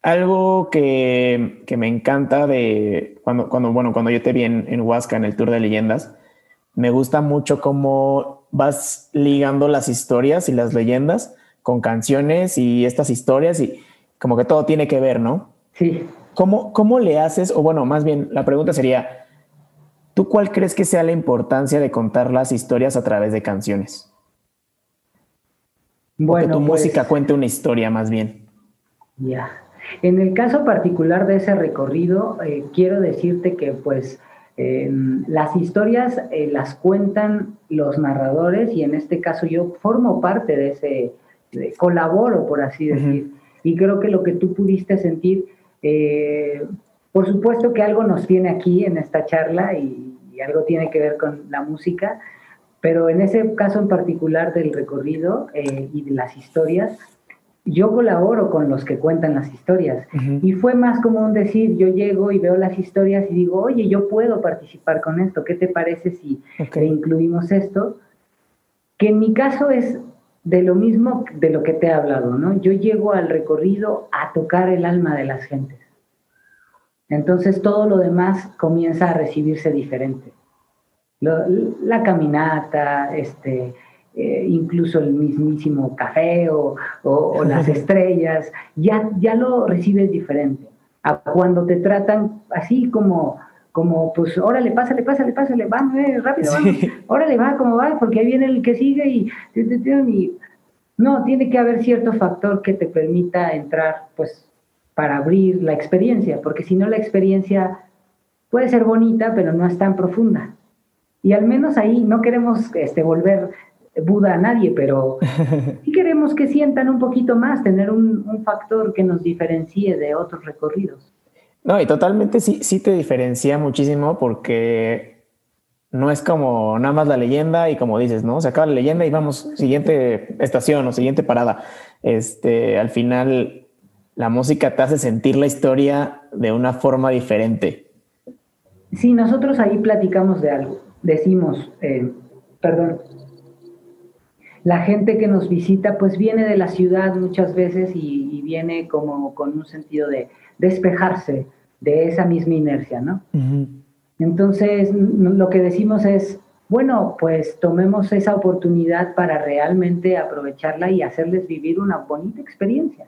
algo que, me encanta de cuando, cuando, bueno, cuando yo te vi en, en Huasca, en el Tour de Leyendas, me gusta mucho cómo vas ligando las historias y las leyendas con canciones y estas historias y como que todo tiene que ver, ¿no? Sí. ¿Cómo, ¿Cómo le haces? O bueno, más bien, la pregunta sería, ¿tú cuál crees que sea la importancia de contar las historias a través de canciones? Bueno, que tu pues música cuente una historia más bien. Ya. En el caso particular de ese recorrido, eh, quiero decirte que pues las historias eh, las cuentan los narradores y en este caso yo formo parte de ese, colaboro, por así decir. Y creo que lo que tú pudiste sentir, eh, por supuesto que algo nos tiene aquí en esta charla y, algo tiene que ver con la música, pero en ese caso en particular del recorrido eh, y de las historias, yo colaboro con los que cuentan las historias. Y fue más como un decir, yo llego y veo las historias y digo, oye, yo puedo participar con esto, ¿qué te parece si incluimos esto? Que en mi caso es de lo mismo de lo que te he hablado, ¿no? Yo llego al recorrido a tocar el alma de las gentes. Entonces todo lo demás comienza a recibirse diferente. la caminata, este, eh, incluso el mismísimo café o, [LAUGHS] las estrellas, ya, ya lo recibes diferente. A cuando te tratan así como, como pues, órale, pásale, pásale, pásale, vamos, eh, rápido, vamos, órale, va, como va, porque ahí viene el que sigue y, y, no, tiene que haber cierto factor que te permita entrar, pues, para abrir la experiencia, porque si no la experiencia puede ser bonita, pero no es tan profunda. Y al menos ahí no queremos este, volver Buda a nadie, pero [LAUGHS] sí queremos que sientan un poquito más, tener un, factor que nos diferencie de otros recorridos. No, y totalmente sí, sí te diferencia muchísimo porque no es como nada más la leyenda y como dices, ¿no? Se acaba la leyenda y vamos, siguiente estación o siguiente parada. Este, al final, la música te hace sentir la historia de una forma diferente. Sí, nosotros ahí platicamos de algo. Decimos, eh, perdón, la gente que nos visita pues viene de la ciudad muchas veces y, viene como con un sentido de despejarse de esa misma inercia, ¿no? Entonces, lo que decimos es, bueno, pues tomemos esa oportunidad para realmente aprovecharla y hacerles vivir una bonita experiencia.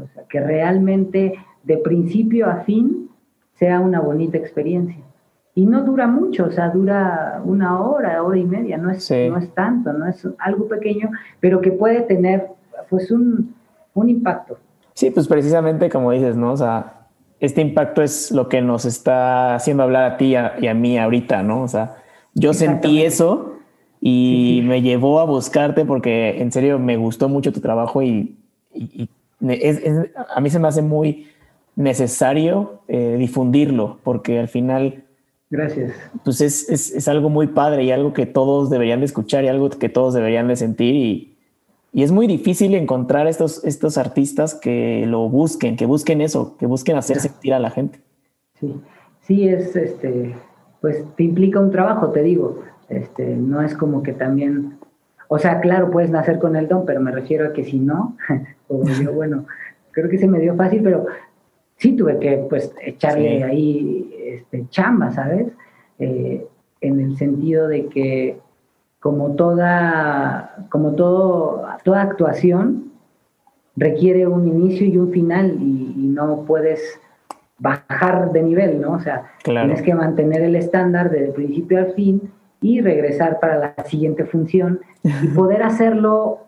O sea, que realmente de principio a fin sea una bonita experiencia y no dura mucho, o sea, dura una hora, hora y media, no es, no es tanto, no es algo pequeño, pero que puede tener pues un, impacto. Sí, pues precisamente como dices, ¿no? O sea, este impacto es lo que nos está haciendo hablar a ti y a, mí ahorita, ¿no? O sea, yo sentí eso y me llevó a buscarte porque en serio me gustó mucho tu trabajo y, a mí se me hace muy necesario eh, difundirlo porque al final Gracias. Pues es, es, es, algo muy padre y algo que todos deberían de escuchar y algo que todos deberían de sentir y, y, es muy difícil encontrar estos, estos artistas que lo busquen, que busquen eso, que busquen hacer sentir a la gente. Sí, sí es, este, pues te implica un trabajo, te digo, este, no es como que también, o sea, claro, puedes nacer con el don, pero me refiero a que si no, [LAUGHS] yo, [LAUGHS] bueno, creo que se me dio fácil, pero sí tuve que pues echarle ahí este, chamba, ¿sabes? Eh, en el sentido de que como toda, como todo, toda actuación requiere un inicio y un final y, no puedes bajar de nivel, ¿no? O sea, tienes que mantener el estándar desde el principio al fin y regresar para la siguiente función y [LAUGHS] poder hacerlo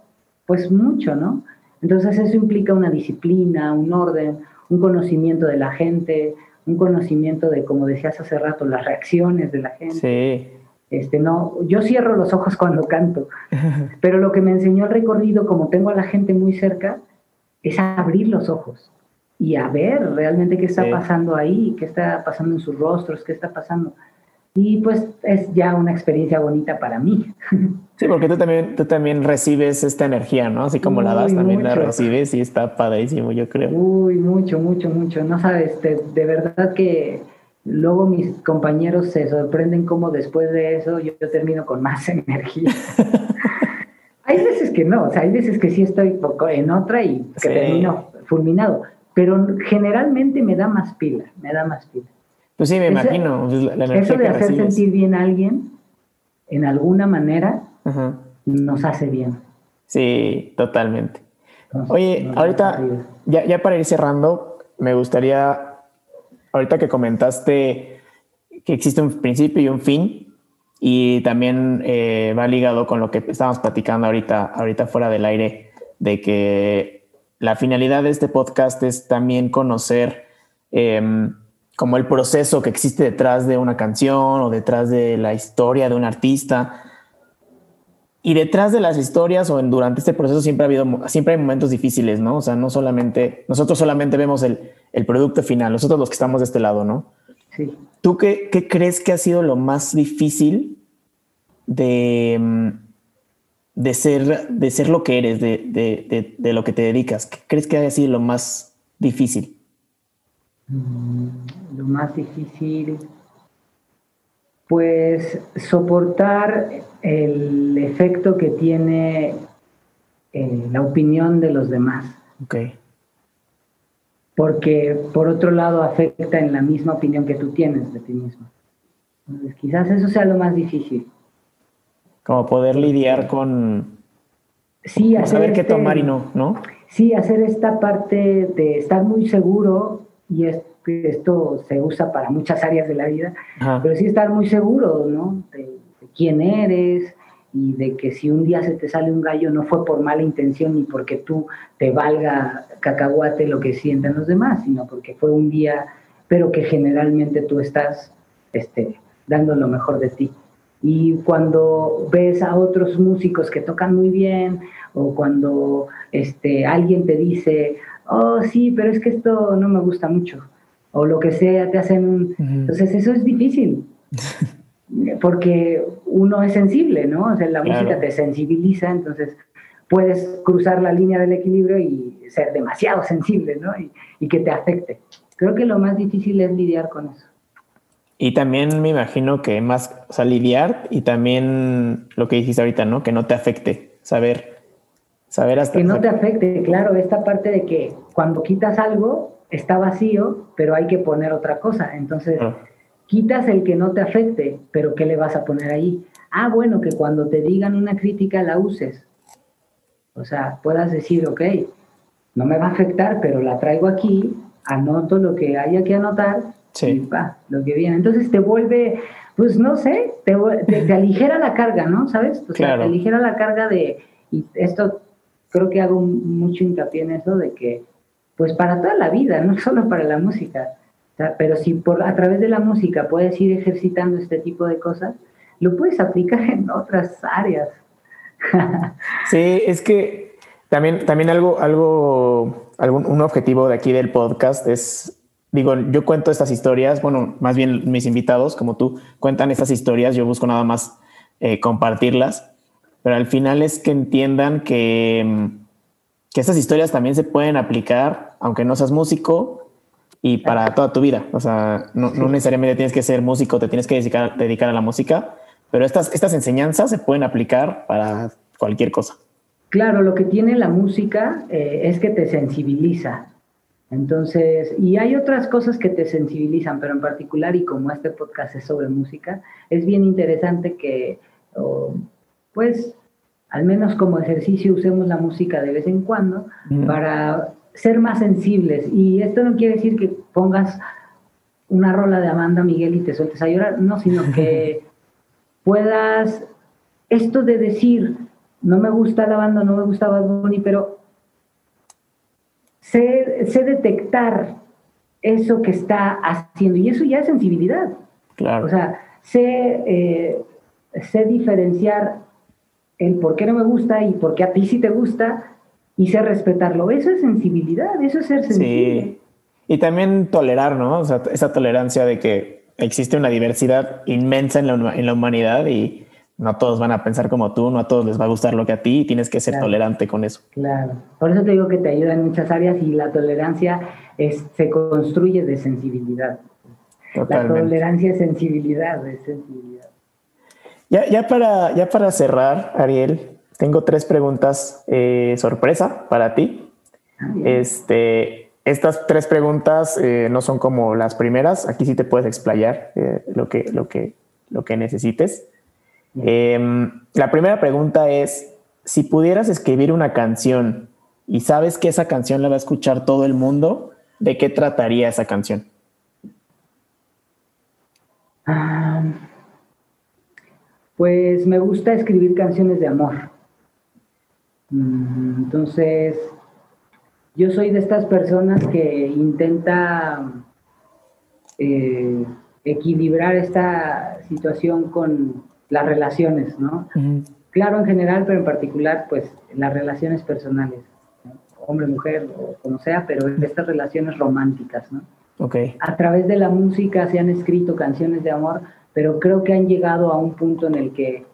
pues mucho, ¿no? Entonces eso implica una disciplina, un orden, un conocimiento de la gente, un conocimiento de, como decías hace rato, las reacciones de la gente. Sí. Este, no, yo cierro los ojos cuando canto, [LAUGHS] pero lo que me enseñó el recorrido, como tengo a la gente muy cerca, es abrir los ojos y a ver realmente qué está pasando ahí, qué está pasando en sus rostros, qué está pasando. Y pues es ya una experiencia bonita para mí. [LAUGHS] Sí, porque tú también, tú también recibes esta energía, ¿no? Así como la das, también la recibes y está padrísimo, yo creo. Uy, mucho, mucho, mucho. No sabes, de, verdad que luego mis compañeros se sorprenden cómo después de eso yo, termino con más [LAUGHS] energía. hay veces que no, o sea, hay veces que sí estoy en otra y que termino fulminado, pero generalmente me da más pila, me da más pila. Pues sí, me imagino. Pues, eso de hacer sentir bien a alguien, en alguna manera, nos hace bien. Sí, totalmente. Oye, ahorita, ya, ya para ir cerrando, me gustaría, ahorita que comentaste que existe un principio y un fin, y también eh, va ligado con lo que estábamos platicando ahorita, ahorita fuera del aire, de que la finalidad de este podcast es también conocer eh, como el proceso que existe detrás de una canción o detrás de la historia de un artista. Y detrás de las historias o en, durante este proceso siempre ha habido, siempre hay momentos difíciles, ¿no? O sea, no solamente, nosotros solamente vemos el, el producto final, nosotros los que estamos de este lado, ¿no? Sí. ¿Tú qué, qué crees que ha sido lo más difícil de, de, ser, de ser lo que eres, de, de, de lo que te dedicas? ¿Qué crees que haya sido lo más difícil? Mm, lo más difícil, pues soportar el efecto que tiene eh, la opinión de los demás. Okay. Porque por otro lado afecta en la misma opinión que tú tienes de ti mismo. Entonces, quizás eso sea lo más difícil. Como poder lidiar con... Sí, saber qué este tomar y no, ¿no? Sí, hacer esta parte de estar muy seguro, y esto se usa para muchas áreas de la vida, pero sí estar muy seguro, ¿no? De, quién eres, y de que si un día se te sale un gallo no fue por mala intención ni porque tú te valga cacahuate lo que sienten los demás, sino porque fue un día, pero que generalmente tú estás este, dando lo mejor de ti. Y cuando ves a otros músicos que tocan muy bien, o cuando este, alguien te dice, oh sí, pero es que esto no me gusta mucho, o lo que sea, te hacen un... Entonces eso es difícil, [LAUGHS] porque uno es sensible, ¿no? O sea, la música te sensibiliza, entonces puedes cruzar la línea del equilibrio y ser demasiado sensible, ¿no? Y, y que te afecte. Creo que lo más difícil es lidiar con eso. Y también me imagino que más, o sea, lidiar y también lo que dijiste ahorita, ¿no? Que no te afecte, saber, saber hasta... Que no te afecte, claro, esta parte de que cuando quitas algo está vacío, pero hay que poner otra cosa. Entonces, quitas el que no te afecte, pero ¿qué le vas a poner ahí? Ah, bueno, que cuando te digan una crítica la uses. O sea, puedas decir, ok, no me va a afectar, pero la traigo aquí, anoto lo que haya que anotar Sí. lo que viene. Entonces te vuelve, pues no sé, te, te, aligera la carga, ¿no? ¿Sabes? O sea, te aligera la carga de, y esto creo que hago mucho hincapié en eso, de que, pues para toda la vida, no [LAUGHS] solo para la música, pero si por, a través de la música puedes ir ejercitando este tipo de cosas, lo puedes aplicar en otras áreas. [LAUGHS] sí, es que también, también algo, algo, algún, un objetivo de aquí del podcast es digo, yo cuento estas historias, bueno, más bien mis invitados, como tú, cuentan estas historias, yo busco nada más eh, compartirlas, pero al final es que entiendan que, mm, que estas historias también se pueden aplicar, aunque no seas músico, y para toda tu vida. O sea, no, necesariamente tienes que ser músico, te tienes que dedicar, dedicar a la música, pero estas, estas enseñanzas se pueden aplicar para cualquier cosa. Claro, lo que tiene la música eh, es que te sensibiliza. Entonces, y hay otras cosas que te sensibilizan, pero en particular, y como este podcast es sobre música, es bien interesante que, pues, al menos como ejercicio usemos la música de vez en cuando para ser más sensibles. Y esto no quiere decir que pongas una rola de Amanda Miguel y te sueltes a llorar, no, sino que [LAUGHS] puedas, esto de decir, no me gusta la banda, no me gusta Bad Bunny, pero sé, detectar eso que está haciendo. Y eso ya es sensibilidad. Claro. O sea, sé, eh, sé diferenciar el por qué no me gusta y por qué a ti sí te gusta y sé respetarlo. Eso es sensibilidad, eso es ser sensible. Sí. Y también tolerar, ¿no? O sea, esa tolerancia de que existe una diversidad inmensa en la, en la humanidad y no todos van a pensar como tú, no a todos les va a gustar lo que a ti y tienes que ser tolerante con eso. Claro, por eso te digo que te ayuda en muchas áreas y la tolerancia es, se construye de sensibilidad. Totalmente. La tolerancia es sensibilidad, es sensibilidad. Ya, ya, para, ya para cerrar, Ariel, tengo tres preguntas eh, sorpresa para ti. Ah, este, estas tres preguntas eh, no son como las primeras, aquí sí te puedes explayar eh, lo, que, lo, que, lo que necesites. Em, la primera pregunta es, si pudieras escribir una canción y sabes que esa canción la va a escuchar todo el mundo, ¿de qué trataría esa canción? pues me gusta escribir canciones de amor. Mm, entonces, yo soy de estas personas que intenta eh, equilibrar esta situación con las relaciones, ¿no? Claro en general, pero en particular, pues las relaciones personales, hombre, mujer o como sea, pero estas relaciones románticas, ¿no? Okay. A través de la música se han escrito canciones de amor, pero creo que han llegado a un punto en el que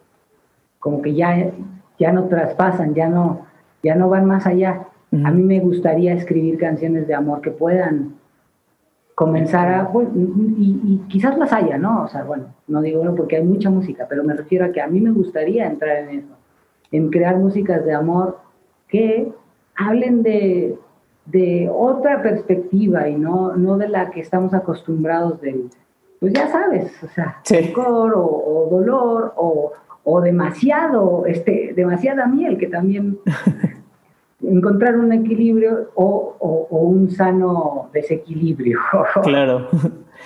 como que ya, ya no traspasan, ya no, ya no van más allá. A mí me gustaría escribir canciones de amor que puedan comenzar a, y, quizás las haya, ¿no? O sea, bueno, no digo no porque hay mucha música, pero me refiero a que a mí me gustaría entrar en eso, en crear músicas de amor que hablen de, de otra perspectiva y no, no de la que estamos acostumbrados del, pues ya sabes, o sea, sí. o, dolor o, o demasiado, este, demasiada miel, que también [LAUGHS] encontrar un equilibrio o, un sano desequilibrio. [LAUGHS] claro.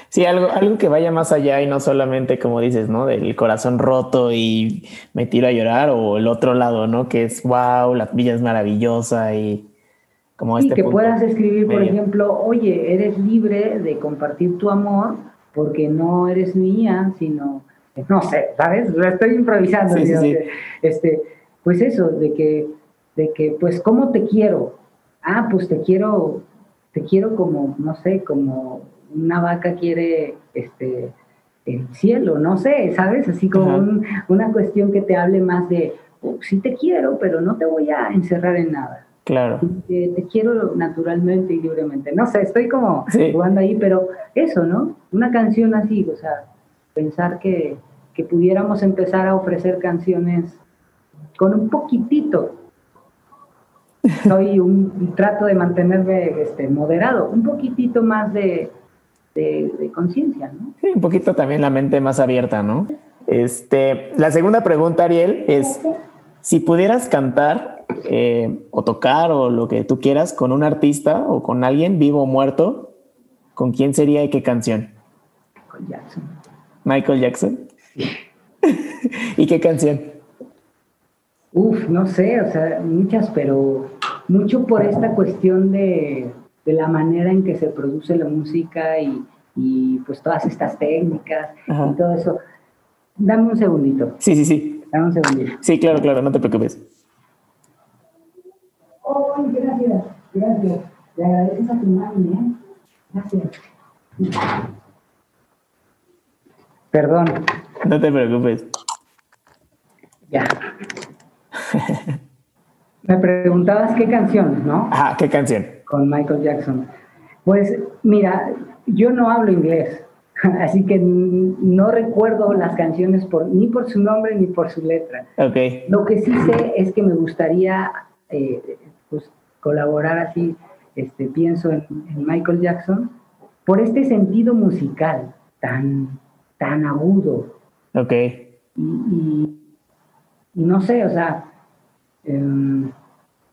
Sí, algo, algo que vaya más allá y no solamente, como dices, ¿no? Del corazón roto y me tiro a llorar, o el otro lado, ¿no? Que es wow, la villa es maravillosa y como este. que puedas escribir, por ejemplo, oye, eres libre de compartir tu amor porque no eres mía, sino, no sé, ¿sabes? Lo estoy improvisando. Este, pues eso, de que, de que, pues, ¿cómo te quiero? Ah, pues te quiero, te quiero como, no sé, como una vaca quiere este, el cielo, no sé, ¿sabes? Así como una cuestión que te hable más de, oh, sí te quiero, pero no te voy a encerrar en nada. Claro. Te, quiero naturalmente y libremente. No sé, estoy como jugando ahí, pero eso, ¿no? Una canción así, o sea, pensar que, que pudiéramos empezar a ofrecer canciones con un poquitito soy un trato de mantenerme este, moderado, un poquitito más de, de, conciencia, ¿no? Sí, un poquito también la mente más abierta, ¿no? Este, la segunda pregunta, Ariel, es si pudieras cantar eh, o tocar o lo que tú quieras con un artista o con alguien vivo o muerto, ¿con quién sería y qué canción? Michael Jackson. Michael Jackson. ¿Y qué canción? Uf, no sé, o sea, muchas, pero mucho por esta cuestión de, de la manera en que se produce la música y, y pues todas estas técnicas y todo eso. Dame un segundito. Sí, sí, sí. Dame un segundito. Sí, claro, claro, no te preocupes. Oh, gracias, gracias. Le agradeces a tu mami, ¿eh? Gracias. Perdón. No te preocupes. Ya. Me preguntabas qué canción, ¿no? Ajá, ¿qué canción? Con Michael Jackson. Pues mira, yo no hablo inglés, [LAUGHS] así que no recuerdo las canciones por, ni por su nombre ni por su letra. Okay. Lo que sí sé es que me gustaría eh, pues, colaborar así, este, pienso en, Michael Jackson, por este sentido musical tan, tan agudo. Ok. Y, no sé, o sea, em,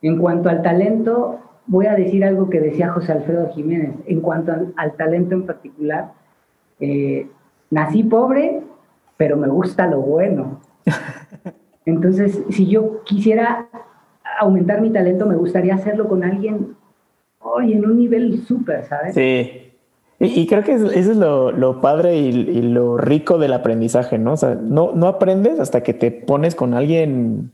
en cuanto al talento, voy a decir algo que decía José Alfredo Jiménez. En cuanto al, talento en particular, eh, nací pobre, pero me gusta lo bueno. [LAUGHS] Entonces, si yo quisiera aumentar mi talento, me gustaría hacerlo con alguien hoy en un nivel súper, ¿sabes? Sí. Y, creo que eso es lo, padre y, y, lo rico del aprendizaje, ¿no? O sea, no, no aprendes hasta que te pones con alguien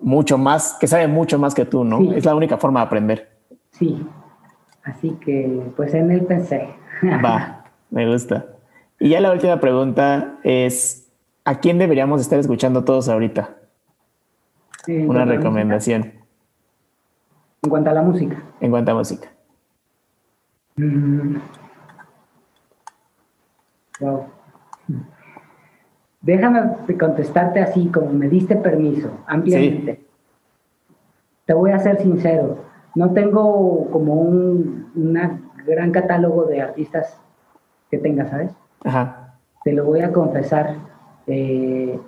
mucho más, que sabe mucho más que tú, ¿no? Es la única forma de aprender. Sí, así que pues en él pensé. [LAUGHS] Va, me gusta. Y ya la última pregunta es, ¿a quién deberíamos estar escuchando todos ahorita? Una recomendación. En cuanto a la música. En cuanto a música. Mm. Wow. Déjame contestarte así, como me diste permiso, ampliamente. Te voy a ser sincero, no tengo como un gran catálogo de artistas que tenga, ¿sabes? Ajá. Te lo voy a confesar. Eh,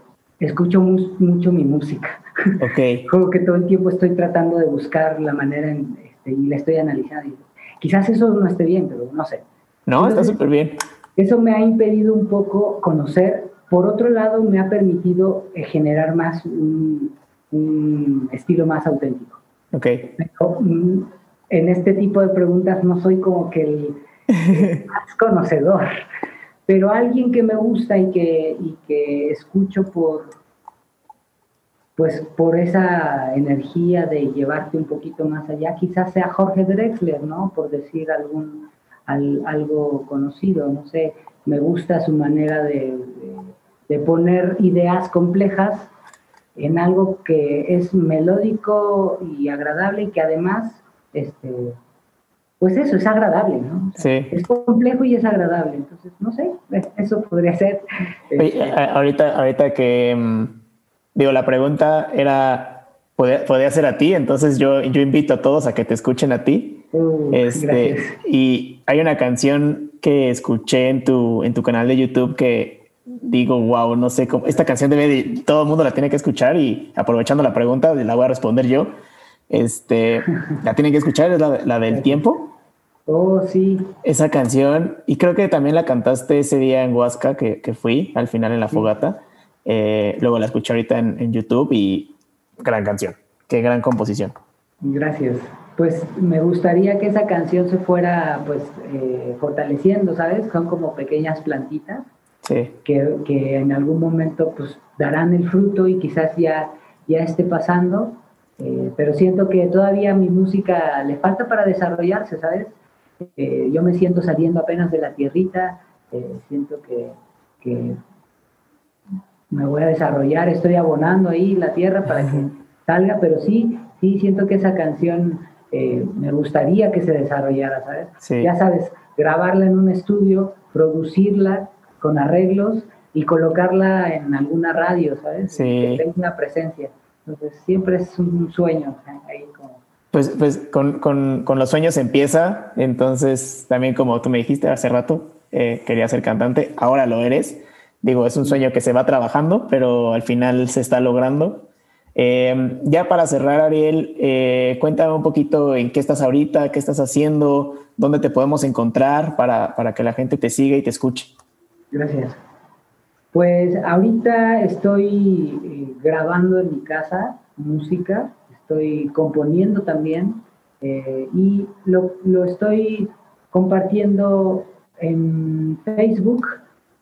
escucho mucho mi música. Ok. [LAUGHS] como que todo el tiempo estoy tratando de buscar la manera este, y la estoy analizando. Quizás eso no esté bien, pero no sé. No, está súper bien. Eso me ha impedido un poco conocer por otro lado, me ha permitido eh, generar más un, estilo más auténtico. Ok. Mm, en este tipo de preguntas no soy como que el, [LAUGHS] más conocedor, pero alguien que me gusta y que, y que escucho por, pues por esa energía de llevarte un poquito más allá, quizás sea Jorge Drexler, ¿no? Por decir algún algo conocido, no sé, me gusta su manera de, de poner ideas complejas en algo que es melódico y agradable y que además, este, pues eso, es agradable, ¿no? sí. Es complejo y es agradable. Entonces, no sé, eso podría ser. Este, ahorita, ahorita que, mm, digo, la pregunta era, podía, ser a ti, entonces yo, yo invito a todos a que te escuchen a ti. Uh, este, y hay una canción que escuché en tu, en tu canal de YouTube que digo, wow, no sé cómo, esta canción debe de, todo el mundo la tiene que escuchar y aprovechando la pregunta, la voy a responder yo. Este, la tienen que escuchar, es la, del tiempo. Oh, sí. Esa canción, y creo que también la cantaste ese día en Huasca que, que fui, al final en la fogata. Eh, luego la escuché ahorita en, en, YouTube y gran canción, qué gran composición. Gracias. Pues me gustaría que esa canción se fuera pues eh, fortaleciendo, ¿sabes? Son como pequeñas plantitas que, que, en algún momento pues darán el fruto y quizás ya, ya esté pasando, eh, pero siento que todavía mi música le falta para desarrollarse, ¿sabes? Eh, yo me siento saliendo apenas de la tierrita, siento que, que me voy a desarrollar, estoy abonando ahí la tierra para que salga, pero sí, sí siento que esa canción eh, me gustaría que se desarrollara, ¿sabes? Ya sabes, grabarla en un estudio, producirla con arreglos y colocarla en alguna radio, ¿sabes? Sí. Que tenga una presencia. Entonces, siempre es un sueño ahí como... Pues, pues con, con, con, los sueños empieza, entonces también como tú me dijiste hace rato, eh, quería ser cantante, ahora lo eres. Digo, es un sueño que se va trabajando, pero al final se está logrando Em, ya para cerrar, Ariel, eh, cuéntame un poquito en qué estás ahorita, qué estás haciendo, dónde te podemos encontrar para, para que la gente te siga y te escuche. Gracias. Pues ahorita estoy eh, grabando en mi casa música, estoy componiendo también eh, y lo, lo, estoy compartiendo en Facebook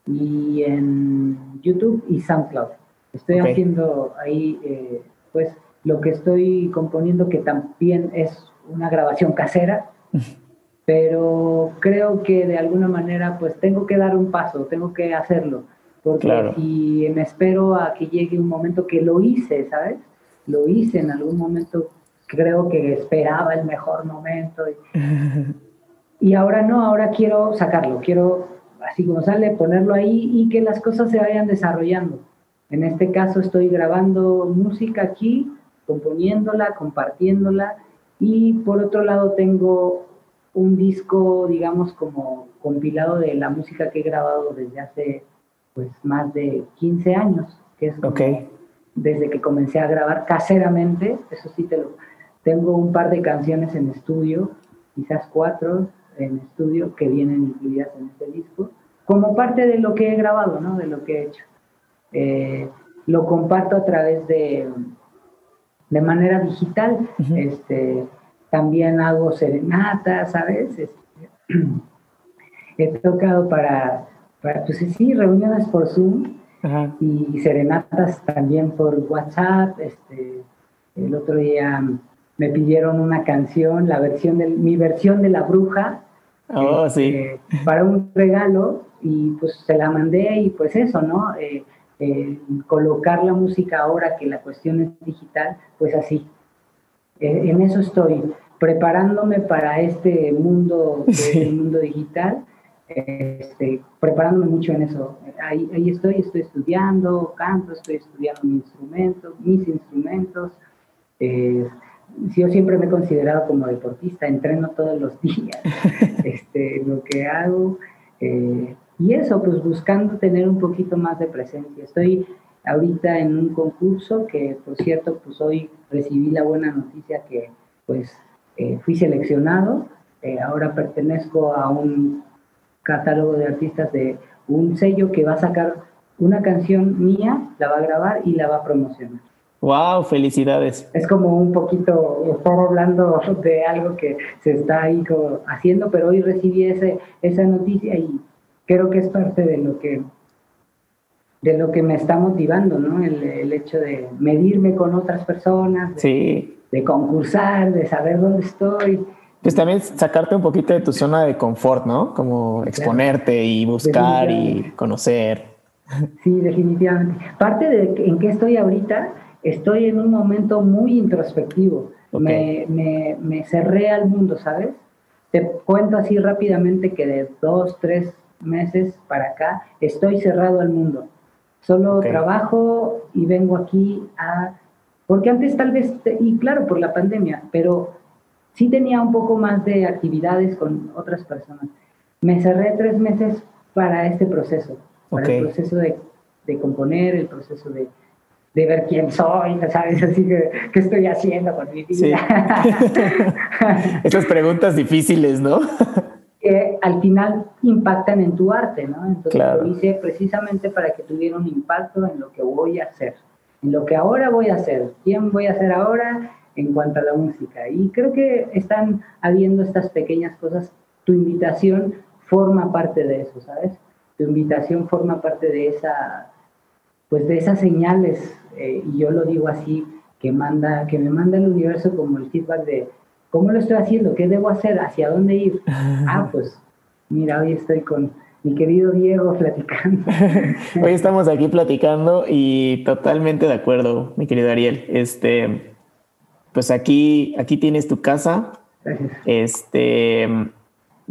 y en YouTube y SoundCloud. Estoy haciendo ahí, eh, pues, lo que estoy componiendo, que también es una grabación casera, [LAUGHS] pero creo que de alguna manera, pues, tengo que dar un paso, tengo que hacerlo, porque si me espero a que llegue un momento que lo hice, ¿sabes? Lo hice en algún momento, creo que esperaba el mejor momento. Y, [LAUGHS] y ahora no, ahora quiero sacarlo, quiero, así como sale, ponerlo ahí y que las cosas se vayan desarrollando. En este caso estoy grabando música aquí, componiéndola, compartiéndola y por otro lado tengo un disco, digamos, como compilado de la música que he grabado desde hace pues más de 15 años, que es desde que comencé a grabar caseramente, eso sí te lo tengo un par de canciones en estudio, quizás cuatro en estudio que vienen incluidas en este disco, como parte de lo que he grabado, ¿no? De lo que he hecho. Eh, lo comparto a través de, de manera digital. este, también hago serenatas, ¿sabes? Este, [CLEARS THROAT] he tocado para, para, pues sí, reuniones por Zoom y serenatas también por WhatsApp. Este, el otro día me pidieron una canción, la versión de, mi versión de La Bruja, oh, este, para un regalo y pues se la mandé y pues eso, ¿no? Eh, eh, colocar la música ahora que la cuestión es digital, pues así. Eh, en eso estoy, preparándome para este mundo, [LAUGHS] mundo digital, este, preparándome mucho en eso. Ahí, ahí, estoy, estoy estudiando, canto, estoy estudiando mi instrumento, mis instrumentos. Eh, yo siempre me he considerado como deportista, entreno todos los días [LAUGHS] este, lo que hago. Y eso, pues buscando tener un poquito más de presencia. Estoy ahorita en un concurso que, por cierto, pues hoy recibí la buena noticia que pues eh, fui seleccionado. Eh, ahora pertenezco a un catálogo de artistas de un sello que va a sacar una canción mía, la va a grabar y la va a promocionar. ¡Wow! Felicidades. Es como un poquito, estaba hablando de algo que se está ahí haciendo, pero hoy recibí ese, esa noticia y creo que es parte de lo que de lo que me está motivando, ¿no? El, hecho de medirme con otras personas, de, de concursar, de saber dónde estoy. Pues también sacarte un poquito de tu zona de confort, ¿no? Como exponerte y buscar y conocer. Sí, definitivamente. Parte de en qué estoy ahorita, estoy en un momento muy introspectivo. Me, me, me cerré al mundo, ¿sabes? Te cuento así rápidamente que de dos, tres meses para acá, estoy cerrado al mundo. Solo trabajo y vengo aquí a... Porque antes tal vez, y claro, por la pandemia, pero sí tenía un poco más de actividades con otras personas. Me cerré tres meses para este proceso, para el proceso de, de, componer, el proceso de, de, ver quién soy, ¿sabes? Así que, ¿qué estoy haciendo con mi vida? [LAUGHS] Esas preguntas difíciles, ¿no? que al final impactan en tu arte, ¿no? Entonces lo hice precisamente para que tuviera un impacto en lo que voy a hacer, en lo que ahora voy a hacer, quién voy a ser ahora en cuanto a la música. Y creo que están habiendo estas pequeñas cosas. Tu invitación forma parte de eso, ¿sabes? Tu invitación forma parte de esa, pues de esas señales, eh, y yo lo digo así, que manda, que me manda el universo como el feedback de ¿Cómo lo estoy haciendo? ¿Qué debo hacer? ¿Hacia dónde ir? [LAUGHS] Ah, pues mira, hoy estoy con mi querido Diego platicando. [LAUGHS] hoy estamos aquí platicando y totalmente de acuerdo, mi querido Ariel. Este, pues aquí, aquí tienes tu casa. Gracias. Este,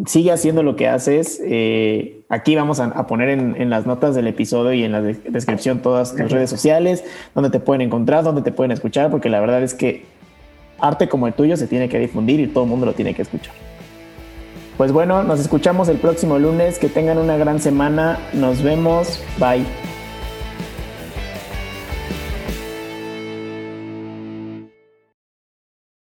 sigue haciendo lo que haces. Eh, aquí vamos a, poner en, las notas del episodio y en la descripción todas tus redes sociales, donde te pueden encontrar, donde te pueden escuchar, porque la verdad es que arte como el tuyo se tiene que difundir y todo el mundo lo tiene que escuchar. Pues bueno, nos escuchamos el próximo lunes. Que tengan una gran semana. Nos vemos. Bye.